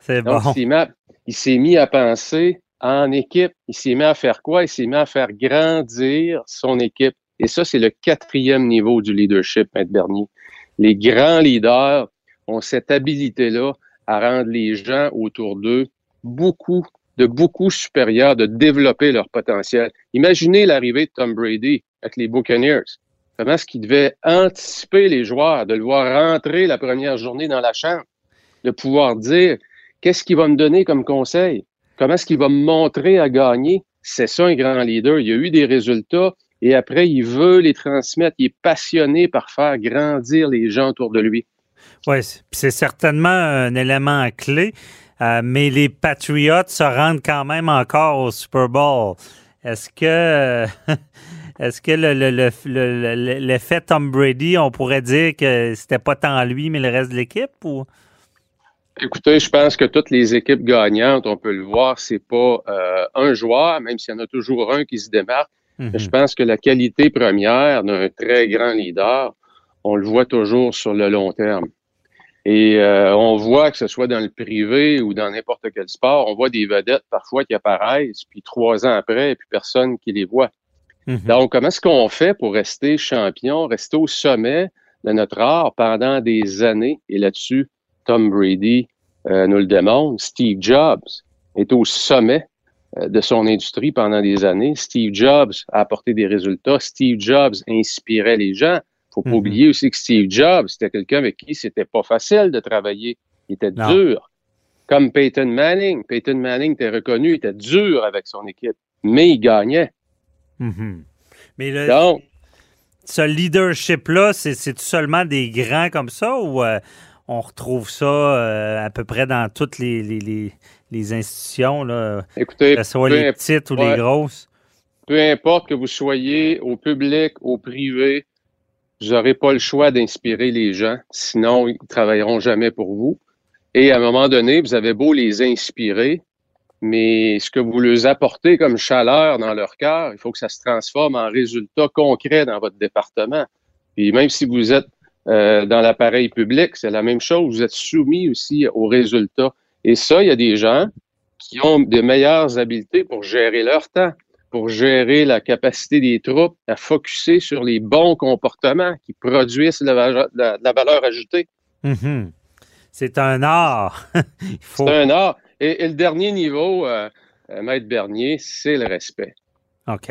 C'est Donc, bon. il s'est mis à- il s'est mis à penser en équipe. Il s'est mis à faire quoi? Il s'est mis à faire grandir son équipe. Et ça, c'est le quatrième niveau du leadership, Maître Bernier. Les grands leaders ont cette habilité-là à rendre les gens autour d'eux beaucoup, de beaucoup supérieurs, de développer leur potentiel. Imaginez l'arrivée de Tom Brady avec les Buccaneers. Comment est-ce qu'il devait anticiper les joueurs, de le voir rentrer la première journée dans la chambre, de pouvoir dire qu'est-ce qu'il va me donner comme conseil, comment est-ce qu'il va me montrer à gagner? C'est ça un grand leader. Il a eu des résultats et après, il veut les transmettre. Il est passionné par faire grandir les gens autour de lui. Oui, c'est certainement un élément clé, euh, mais les Patriots se rendent quand même encore au Super Bowl. Est-ce que est-ce que l'effet Tom Brady, on pourrait dire que c'était pas tant lui, mais le reste de l'équipe? Écoutez, je pense que toutes les équipes gagnantes, on peut le voir, c'est pas euh, un joueur, même s'il y en a toujours un qui se démarque. Mhm. Je pense que la qualité première d'un très grand leader, on le voit toujours sur le long terme. Et euh, on voit que ce soit dans le privé ou dans n'importe quel sport, on voit des vedettes parfois qui apparaissent, puis trois ans après, puis personne qui les voit. Mhm. Donc, comment est-ce qu'on fait pour rester champion, rester au sommet de notre art pendant des années? Et là-dessus, Tom Brady euh, nous le démontre. Steve Jobs est au sommet euh, de son industrie pendant des années. Steve Jobs a apporté des résultats. Steve Jobs inspirait les gens. Faut pas mhm. oublier aussi que Steve Jobs, c'était quelqu'un avec qui c'était pas facile de travailler. Il était dur. Comme Peyton Manning. Peyton Manning était reconnu, il était dur avec son équipe, mais il gagnait. Mhm. Mais le, Donc, ce leadership-là, c'est seulement des grands comme ça ou euh, on retrouve ça euh, à peu près dans toutes les, les, institutions, là, Écoutez, que ce soit les petites ou les grosses. Peu importe que vous soyez au public, au privé, vous n'aurez pas le choix d'inspirer les gens, sinon ils ne travailleront jamais pour vous. Et à un moment donné, vous avez beau les inspirer, mais ce que vous leur apportez comme chaleur dans leur cœur, il faut que ça se transforme en résultat concret dans votre département. Et même si vous êtes euh, dans l'appareil public, c'est la même chose. Vous êtes soumis aussi aux résultats. Et ça, il y a des gens qui ont de meilleures habiletés pour gérer leur temps, pour gérer la capacité des troupes à focuser sur les bons comportements qui produisent la, valeur ajoutée. Mm-hmm. C'est un art. C'est un art. Et, le dernier niveau, euh, euh, Maître Bernier, c'est le respect.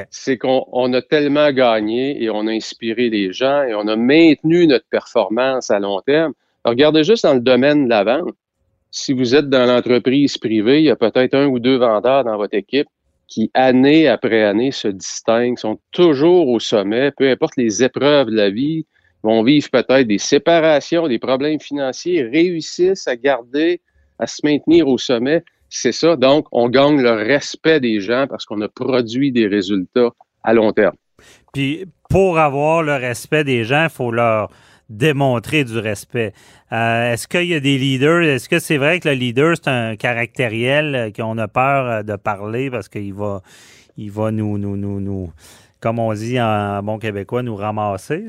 C'est qu'on a tellement gagné et on a inspiré les gens et on a maintenu notre performance à long terme. regardez juste dans le domaine de la vente. Si vous êtes dans l'entreprise privée, il y a peut-être un ou deux vendeurs dans votre équipe qui, année après année, se distinguent, sont toujours au sommet, peu importe les épreuves de la vie, vont vivre peut-être des séparations, des problèmes financiers, réussissent à garder, à se maintenir au sommet. C'est ça. Donc, on gagne le respect des gens parce qu'on a produit des résultats à long terme. Puis, pour avoir le respect des gens, il faut leur démontrer du respect. Euh, est-ce qu'il y a des leaders? Est-ce que c'est vrai que le leader, c'est un caractériel euh, qu'on a peur euh, de parler parce qu'il va, il va nous, nous, nous, nous, comme on dit en bon québécois, nous ramasser?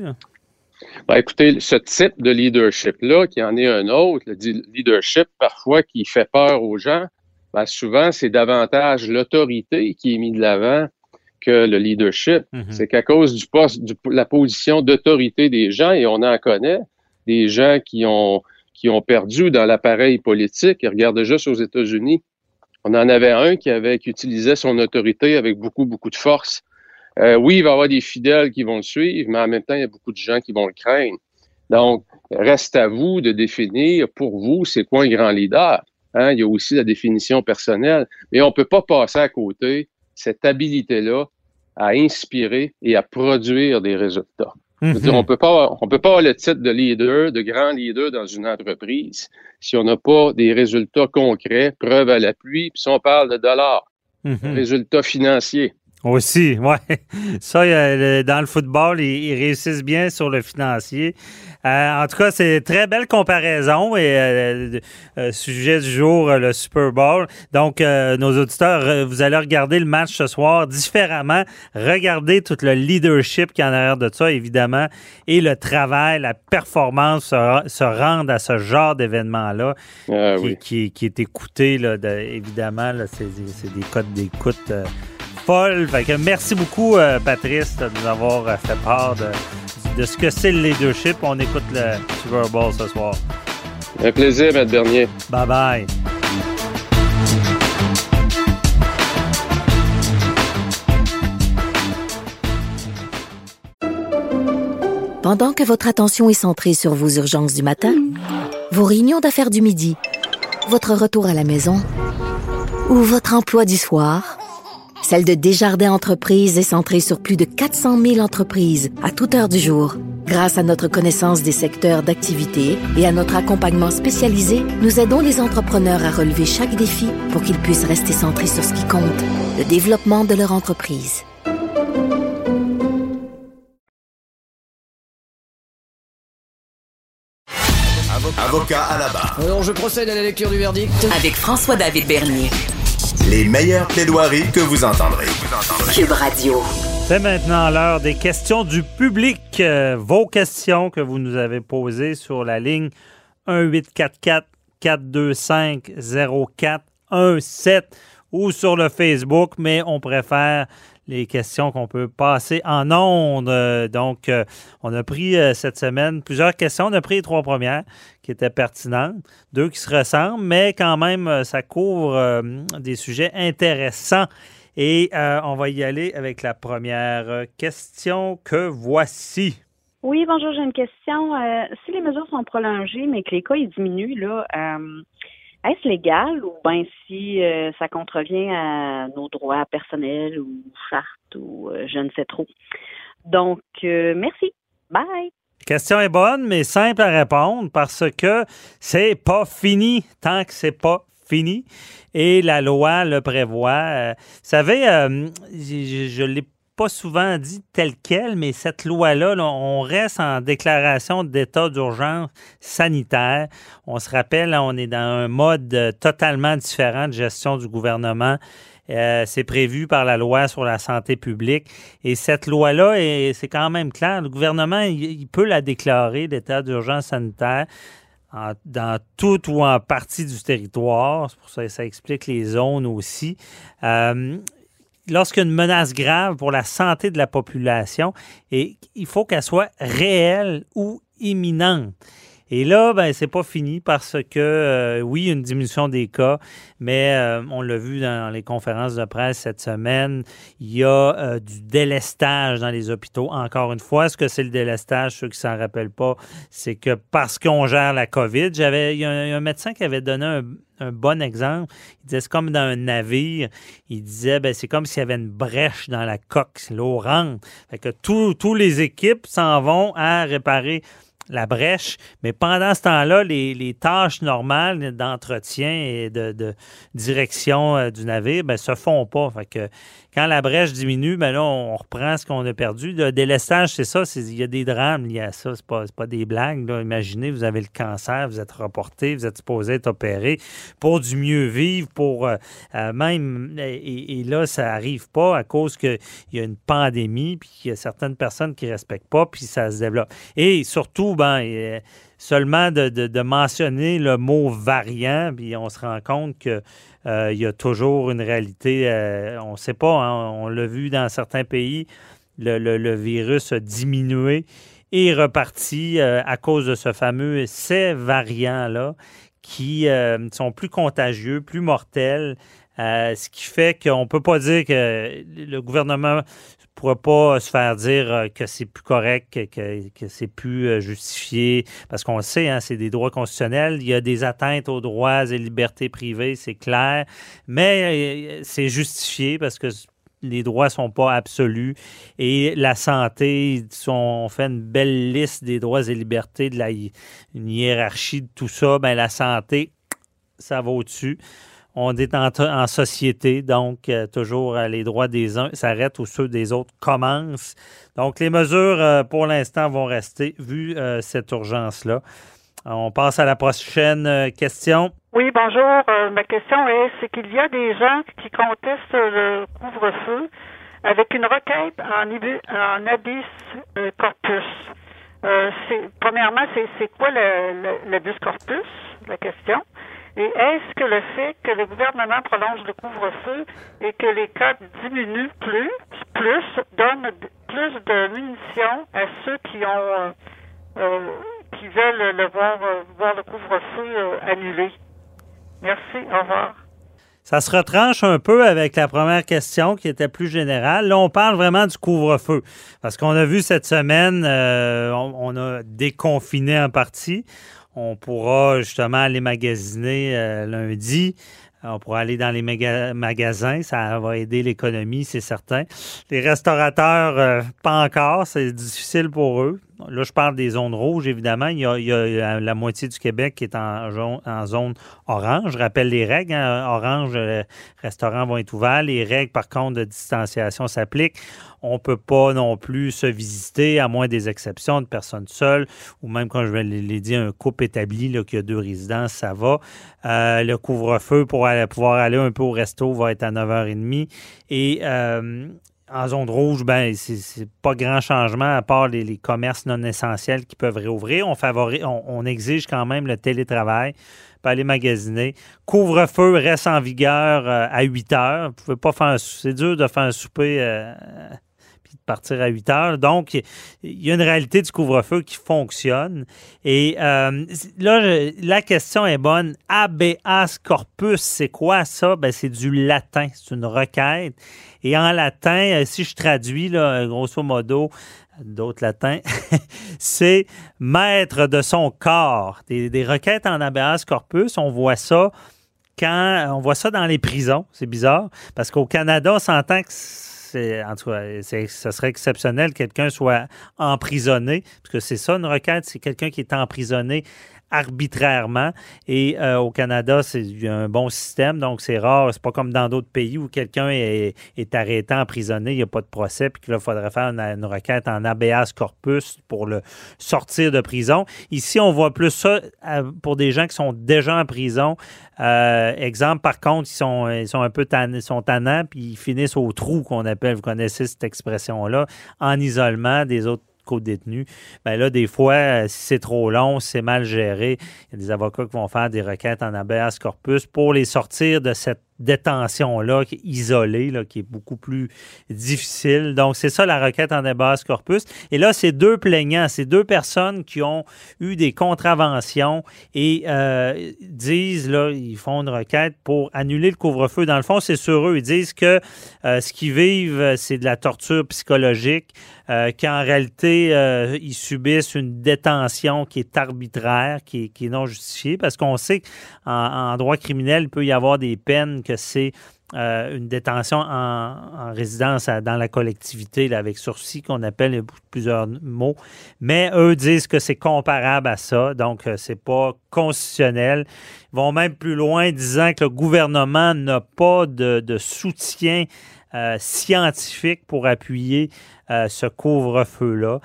Ben, écoutez, ce type de leadership-là, qui en est un autre, le leadership parfois qui fait peur aux gens, ben, souvent, c'est davantage l'autorité qui est mise de l'avant que le leadership. Mhm. C'est qu'à cause du poste, de la position d'autorité des gens, et on en connaît, des gens qui ont, qui ont perdu dans l'appareil politique. Regardez juste aux États-Unis. On en avait un qui avait, qui utilisait son autorité avec beaucoup, beaucoup de force. Euh, oui, il va y avoir des fidèles qui vont le suivre, mais en même temps, il y a beaucoup de gens qui vont le craindre. Donc, reste à vous de définir pour vous, c'est quoi un grand leader. Hein, il y a aussi la définition personnelle. Mais on ne peut pas passer à côté cette habilité-là à inspirer et à produire des résultats. Mhm. on peut pas, on peut pas avoir le titre de leader, de grand leader dans une entreprise si on n'a pas des résultats concrets, preuves à l'appui. Puis si on parle de dollars, mhm. résultats financiers. Aussi, ouais. Ça, dans le football, ils, réussissent bien sur le financier. Euh, en tout cas, c'est très belle comparaison et euh, euh, sujet du jour, le Super Bowl. Donc, nos auditeurs, vous allez regarder le match ce soir différemment. Regardez tout le leadership qui est en arrière de ça, évidemment, et le travail, la performance se, rendre à ce genre d'événement-là ah qui, qui, est écouté, là, évidemment. C'est des codes d'écoute merci beaucoup, euh, Patrice, de nous avoir euh, fait part de, ce que c'est le leadership. On écoute le Super Bowl ce soir. Un plaisir, Maître Bernier. Bye bye. Pendant que votre attention est centrée sur vos urgences du matin, vos réunions d'affaires du midi, votre retour à la maison ou votre emploi du soir, celle de Desjardins Entreprises est centrée sur plus de 400 000 entreprises à toute heure du jour. Grâce à notre connaissance des secteurs d'activité et à notre accompagnement spécialisé, nous aidons les entrepreneurs à relever chaque défi pour qu'ils puissent rester centrés sur ce qui compte, le développement de leur entreprise. Avocat à la barre. Alors, je procède à la lecture du verdict. Avec François-David Bernier. Les meilleures plaidoiries que vous entendrez. Cube Radio. C'est maintenant l'heure des questions du public. Euh, vos questions que vous nous avez posées sur la ligne 1844 425 0417 ou sur le Facebook, mais on préfère les questions qu'on peut passer en ondes. Euh, Donc, euh, on a pris euh, cette semaine plusieurs questions. On a pris les trois premières qui étaient pertinentes, deux qui se ressemblent, mais quand même, euh, ça couvre euh, des sujets intéressants. Et euh, on va y aller avec la première question que voici. Oui, bonjour, j'ai une question. Si les mesures sont prolongées, mais que les cas diminuent, là, est-ce légal ou bien si ça contrevient à nos droits personnels ou chartes ou je ne sais trop? Donc, merci. Bye. Question est bonne, mais simple à répondre parce que c'est pas fini tant que c'est pas fini. Et la loi le prévoit. Euh, vous savez, euh, je ne l'ai pas souvent dit tel quel, mais cette loi-là, là, on reste en déclaration d'état d'urgence sanitaire. On se rappelle, on est dans un mode totalement différent de gestion du gouvernement. Euh, c'est prévu par la loi sur la santé publique. Et cette loi-là, est- c'est quand même clair. Le gouvernement, il, peut la déclarer d'état d'urgence sanitaire dans tout ou en partie du territoire. C'est pour ça que ça explique les zones aussi. Euh, Lorsqu'il y a une menace grave pour la santé de la population, et il faut qu'elle soit réelle ou imminente. Et là, ben, c'est pas fini parce que, euh, oui, une diminution des cas, mais euh, on l'a vu dans les conférences de presse cette semaine, il y a euh, du délestage dans les hôpitaux. Encore une fois, ce que c'est le délestage, ceux qui s'en rappellent pas, c'est que parce qu'on gère la COVID, j'avais, il y, a un, un médecin qui avait donné un, un bon exemple. Il disait, c'est comme dans un navire. Il disait, ben, c'est comme s'il y avait une brèche dans la coque, l'eau rentre. Fait que tous tous les équipes s'en vont à réparer la brèche, mais pendant ce temps-là, les, les tâches normales d'entretien et de, de direction euh, du navire ben, se font pas. Fait que quand la brèche diminue, ben là, on reprend ce qu'on a perdu. Le délestage, c'est ça, il y a des drames liés à ça, c'est pas, c'est pas des blagues. là. Imaginez, vous avez le cancer, vous êtes reporté, vous êtes supposé être opéré pour du mieux vivre, pour euh, euh, même, et, là, ça arrive pas à cause qu'il y a une pandémie, puis qu'il y a certaines personnes qui respectent pas, puis ça se développe. Et surtout, ben, euh, seulement de, mentionner le mot variant, puis on se rend compte que euh, il y a toujours une réalité, euh, on ne sait pas, hein, on l'a vu dans certains pays, le, virus a diminué et reparti à cause de ce fameux ces variants-là qui sont plus contagieux, plus mortels, ce qui fait qu'on ne peut pas dire que le gouvernement ne pourra pas se faire dire euh, que c'est plus correct, que, c'est plus euh, justifié, parce qu'on le sait, hein, c'est des droits constitutionnels, il y a des atteintes aux droits et libertés privées, c'est clair, mais euh, c'est justifié parce que les droits sont pas absolus et la santé, on fait une belle liste des droits et libertés, de la une hiérarchie de tout ça, ben la santé, ça va au-dessus. On est en, société, donc euh, toujours euh, les droits des uns s'arrêtent ou ceux des autres commencent. Donc les mesures euh, pour l'instant vont rester vu cette urgence-là. On passe à la prochaine question. Oui, bonjour. Ma question est, c'est qu'il y a des gens qui contestent le couvre-feu avec une requête en, euh, corpus. Premièrement, c'est, quoi l'habeas corpus, la question? Et est-ce que le fait que le gouvernement prolonge le couvre-feu et que les cas diminuent plus, plus donne plus de munitions à ceux qui ont euh, euh, qui veulent le voir, euh, voir le couvre-feu annulé? Merci, au revoir. Ça se retranche un peu avec la première question qui était plus générale. Là, on parle vraiment du couvre-feu. Parce qu'on a vu cette semaine, on a déconfiné en partie. On pourra justement aller magasiner euh, lundi. On pourra aller dans les maga- magasins. Ça va aider l'économie, c'est certain. Les restaurateurs, euh, pas encore. C'est difficile pour eux. Là, je parle des zones rouges, évidemment. Il y a, la, moitié du Québec qui est en, zone orange. Je rappelle les règles. Hein. Orange, les restaurants vont être ouverts. Les règles, par contre, de distanciation s'appliquent. On ne peut pas non plus se visiter, à moins des exceptions de personnes seules, ou même, quand je l'ai dit, un couple établi, là, qui a deux résidences, ça va. Euh, le couvre-feu pour aller, pouvoir aller un peu au resto va être à 9h30. Et euh, en zone rouge, ben c'est pas grand changement à part les, commerces non essentiels qui peuvent réouvrir. On, on, exige quand même le télétravail, pas aller magasiner. Couvre-feu reste en vigueur euh, à 8 heures. Vous pouvez pas faire c'est dur de faire un souper partir à 8 heures. Donc, il y a une réalité du couvre-feu qui fonctionne. Et euh, là, la question est bonne. Habeas corpus, c'est quoi ça? Ben, c'est du latin. C'est une requête. Et en latin, euh, si je traduis, là, grosso modo, d'autres latins, c'est maître de son corps. Des, des requêtes en habeas corpus, on voit ça quand on voit ça dans les prisons. C'est bizarre parce qu'au Canada, on s'entend que en tout cas, ce serait exceptionnel que quelqu'un soit emprisonné, parce que c'est ça une requête, c'est quelqu'un qui est emprisonné arbitrairement. Et euh, au Canada, c'est un bon système, donc c'est rare. C'est pas comme dans d'autres pays où quelqu'un est, arrêté, emprisonné, il n'y a pas de procès, puis qu'il faudrait faire une, requête en habeas corpus pour le sortir de prison. Ici, on voit plus ça euh, pour des gens qui sont déjà en prison. Euh, exemple, par contre, ils sont, un peu tannants, sont tannants, puis ils finissent au trou qu'on appelle, vous connaissez cette expression-là, en isolement des autres co-détenus, ben là, des fois, euh, si c'est trop long, si c'est mal géré, il y a des avocats qui vont faire des requêtes en habeas corpus pour les sortir de cette détention-là, qui est isolée, qui est beaucoup plus difficile. Donc, c'est ça la requête en habeas corpus. Et là, c'est deux plaignants, c'est deux personnes qui ont eu des contraventions et euh, disent, là, ils font une requête pour annuler le couvre-feu. Dans le fond, c'est sur eux. Ils disent que euh, ce qu'ils vivent, c'est de la torture psychologique. Euh, qu'en réalité, euh, ils subissent une détention qui est arbitraire, qui est, non justifiée, parce qu'on sait qu'en droit criminel, il peut y avoir des peines que c'est euh, une détention en, résidence dans la collectivité, avec sursis qu'on appelle plusieurs mots. Mais eux disent que c'est comparable à ça, donc c'est pas constitutionnel. Ils vont même plus loin, disant que le gouvernement n'a pas de soutien scientifique pour appuyer euh, ce couvre-feu-là.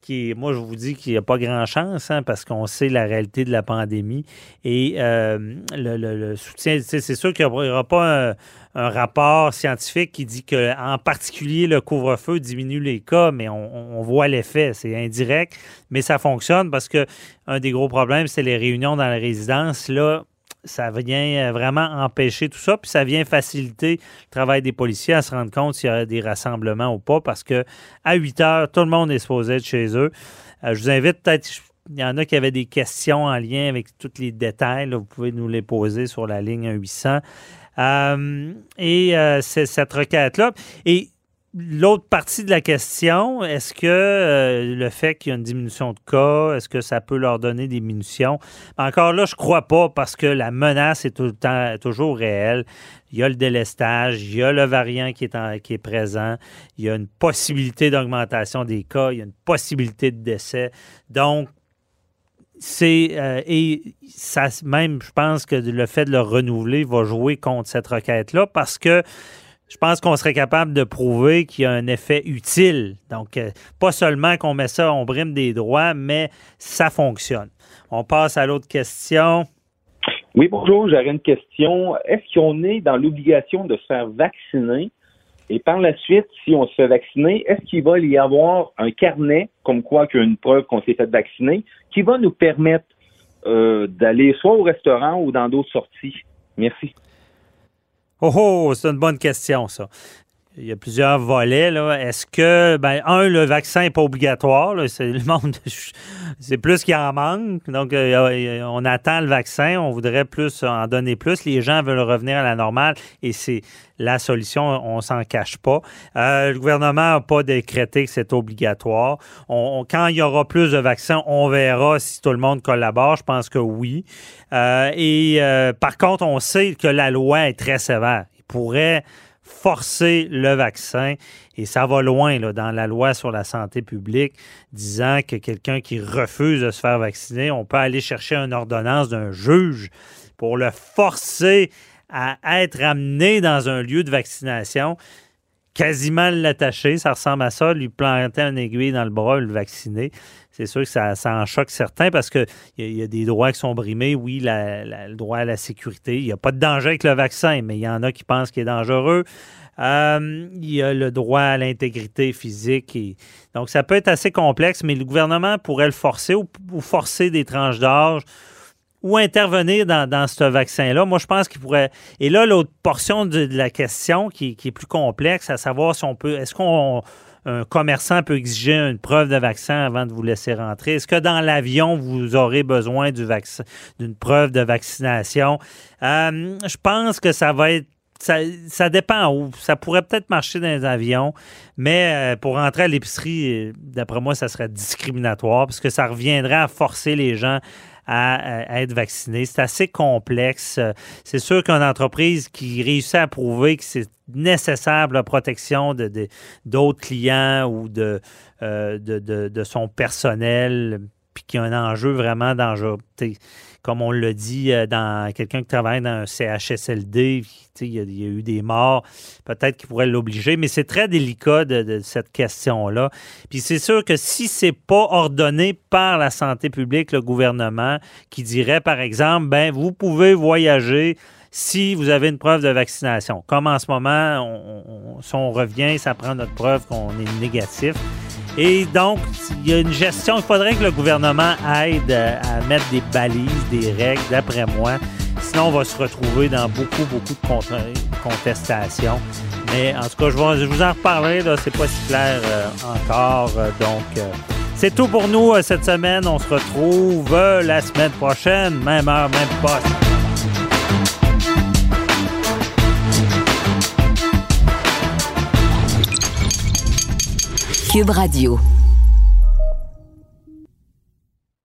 Qui moi, je vous dis qu'il n'y a pas grand chance hein, parce qu'on sait la réalité de la pandémie. Et euh, le, soutien, c'est sûr qu'il n'y aura pas un, rapport scientifique qui dit que, en particulier, le couvre-feu diminue les cas, mais on, on voit l'effet. C'est indirect, mais ça fonctionne parce que un des gros problèmes, c'est les réunions dans la résidence. Là, ça vient euh, vraiment empêcher tout ça, puis ça vient faciliter le travail des policiers à se rendre compte s'il y a des rassemblements ou pas, parce que à 8 heures, tout le monde est supposé être chez eux. Euh, je vous invite peut-être, il y en a qui avaient des questions en lien avec tous les détails, vous pouvez nous les poser sur la ligne 800. Euh, et c'est cette requête-là. Et L'autre partie de la question, est-ce que euh, le fait qu'il y a une diminution de cas, est-ce que ça peut leur donner des munitions? Encore là, je crois pas parce que la menace est tout le temps, toujours réelle. Il y a le délestage, il y a le variant qui est, qui est présent, il y a une possibilité d'augmentation des cas, il y a une possibilité de décès. Donc, c'est euh, et ça même je pense que le fait de le renouveler va jouer contre cette requête là parce que je pense qu'on serait capable de prouver qu'il y a un effet utile. Donc, euh, pas seulement qu'on met ça, on brime des droits, mais ça fonctionne. On passe à l'autre question. Oui, bonjour, j'aurais une question. Est-ce qu'on est dans l'obligation de se faire vacciner? Et par la suite, si on se fait vacciner, est-ce qu'il va y avoir un carnet, comme quoi qu'il y a une preuve qu'on s'est fait vacciner, qui va nous permettre euh, d'aller soit au restaurant ou dans d'autres sorties? Merci. Oh, oh, c'est une bonne question, ça. Il y a plusieurs volets. Est-ce que, ben, un, le vaccin n'est pas obligatoire. C'est plus qu'il en manque. Donc, euh, on attend le vaccin. On voudrait plus en donner plus. Les gens veulent revenir à la normale et c'est la solution. On s'en cache pas. Euh, le gouvernement n'a pas décrété que c'est obligatoire. quand il y aura plus de vaccins, on verra si tout le monde collabore. Je pense que oui. Euh, et par contre, on sait que la loi est très sévère. Il pourrait forcer le vaccin. Et ça va loin là, dans la loi sur la santé publique, disant que quelqu'un qui refuse de se faire vacciner, on peut aller chercher une ordonnance d'un juge pour le forcer à être amené dans un lieu de vaccination quasiment l'attacher, ça ressemble à ça, lui planter un aiguille dans le bras, le vacciner. C'est sûr que ça, en choque certains parce qu'il y, y, a des droits qui sont brimés. Oui, le droit à la sécurité. Il n'y a pas de danger avec le vaccin, mais il y en a qui pensent qu'il est dangereux. Euh, il y a le droit à l'intégrité physique. Donc, ça peut être assez complexe, mais le gouvernement pourrait le forcer ou forcer des tranches d'âge ou intervenir dans, ce vaccin-là. Moi, je pense qu'il pourrait. Et là, l'autre portion de, la question qui, est plus complexe, à savoir si on peut. Est-ce qu'on. Un commerçant peut exiger une preuve de vaccin avant de vous laisser rentrer? Est-ce que dans l'avion, vous aurez besoin du vaccin, d'une preuve de vaccination? Euh, je pense que ça va être ça, ça, dépend. Ça pourrait peut-être marcher dans les avions, mais euh, pour rentrer à l'épicerie, d'après moi, ça serait discriminatoire parce que ça reviendrait à forcer les gens à, être vacciné. C'est assez complexe. C'est sûr qu'une entreprise qui réussit à prouver que c'est nécessaire la protection de, d'autres clients ou de, euh, de, de, son personnel, puis qu'il y a un enjeu vraiment dangereux comme on l'a dit, euh, dans quelqu'un qui travaille dans un CHSLD, il y, a, il y, a eu des morts, peut-être qu'il pourrait l'obliger, mais c'est très délicat de, cette question-là. Puis c'est sûr que si c'est pas ordonné par la santé publique, le gouvernement, qui dirait, par exemple, ben vous pouvez voyager si vous avez une preuve de vaccination. Comme en ce moment, si on revient, ça prend notre preuve qu'on est négatif. Et donc, il y a une gestion. Il faudrait que le gouvernement aide à mettre des balises, des règles, d'après moi. Sinon, on va se retrouver dans beaucoup, beaucoup de contestations. Mais en tout cas, je, vais, vous en reparlerai. Là, c'est pas si clair euh, encore. donc, euh, c'est tout pour nous euh, cette semaine. On se retrouve la semaine prochaine, même heure, même poste. Radio.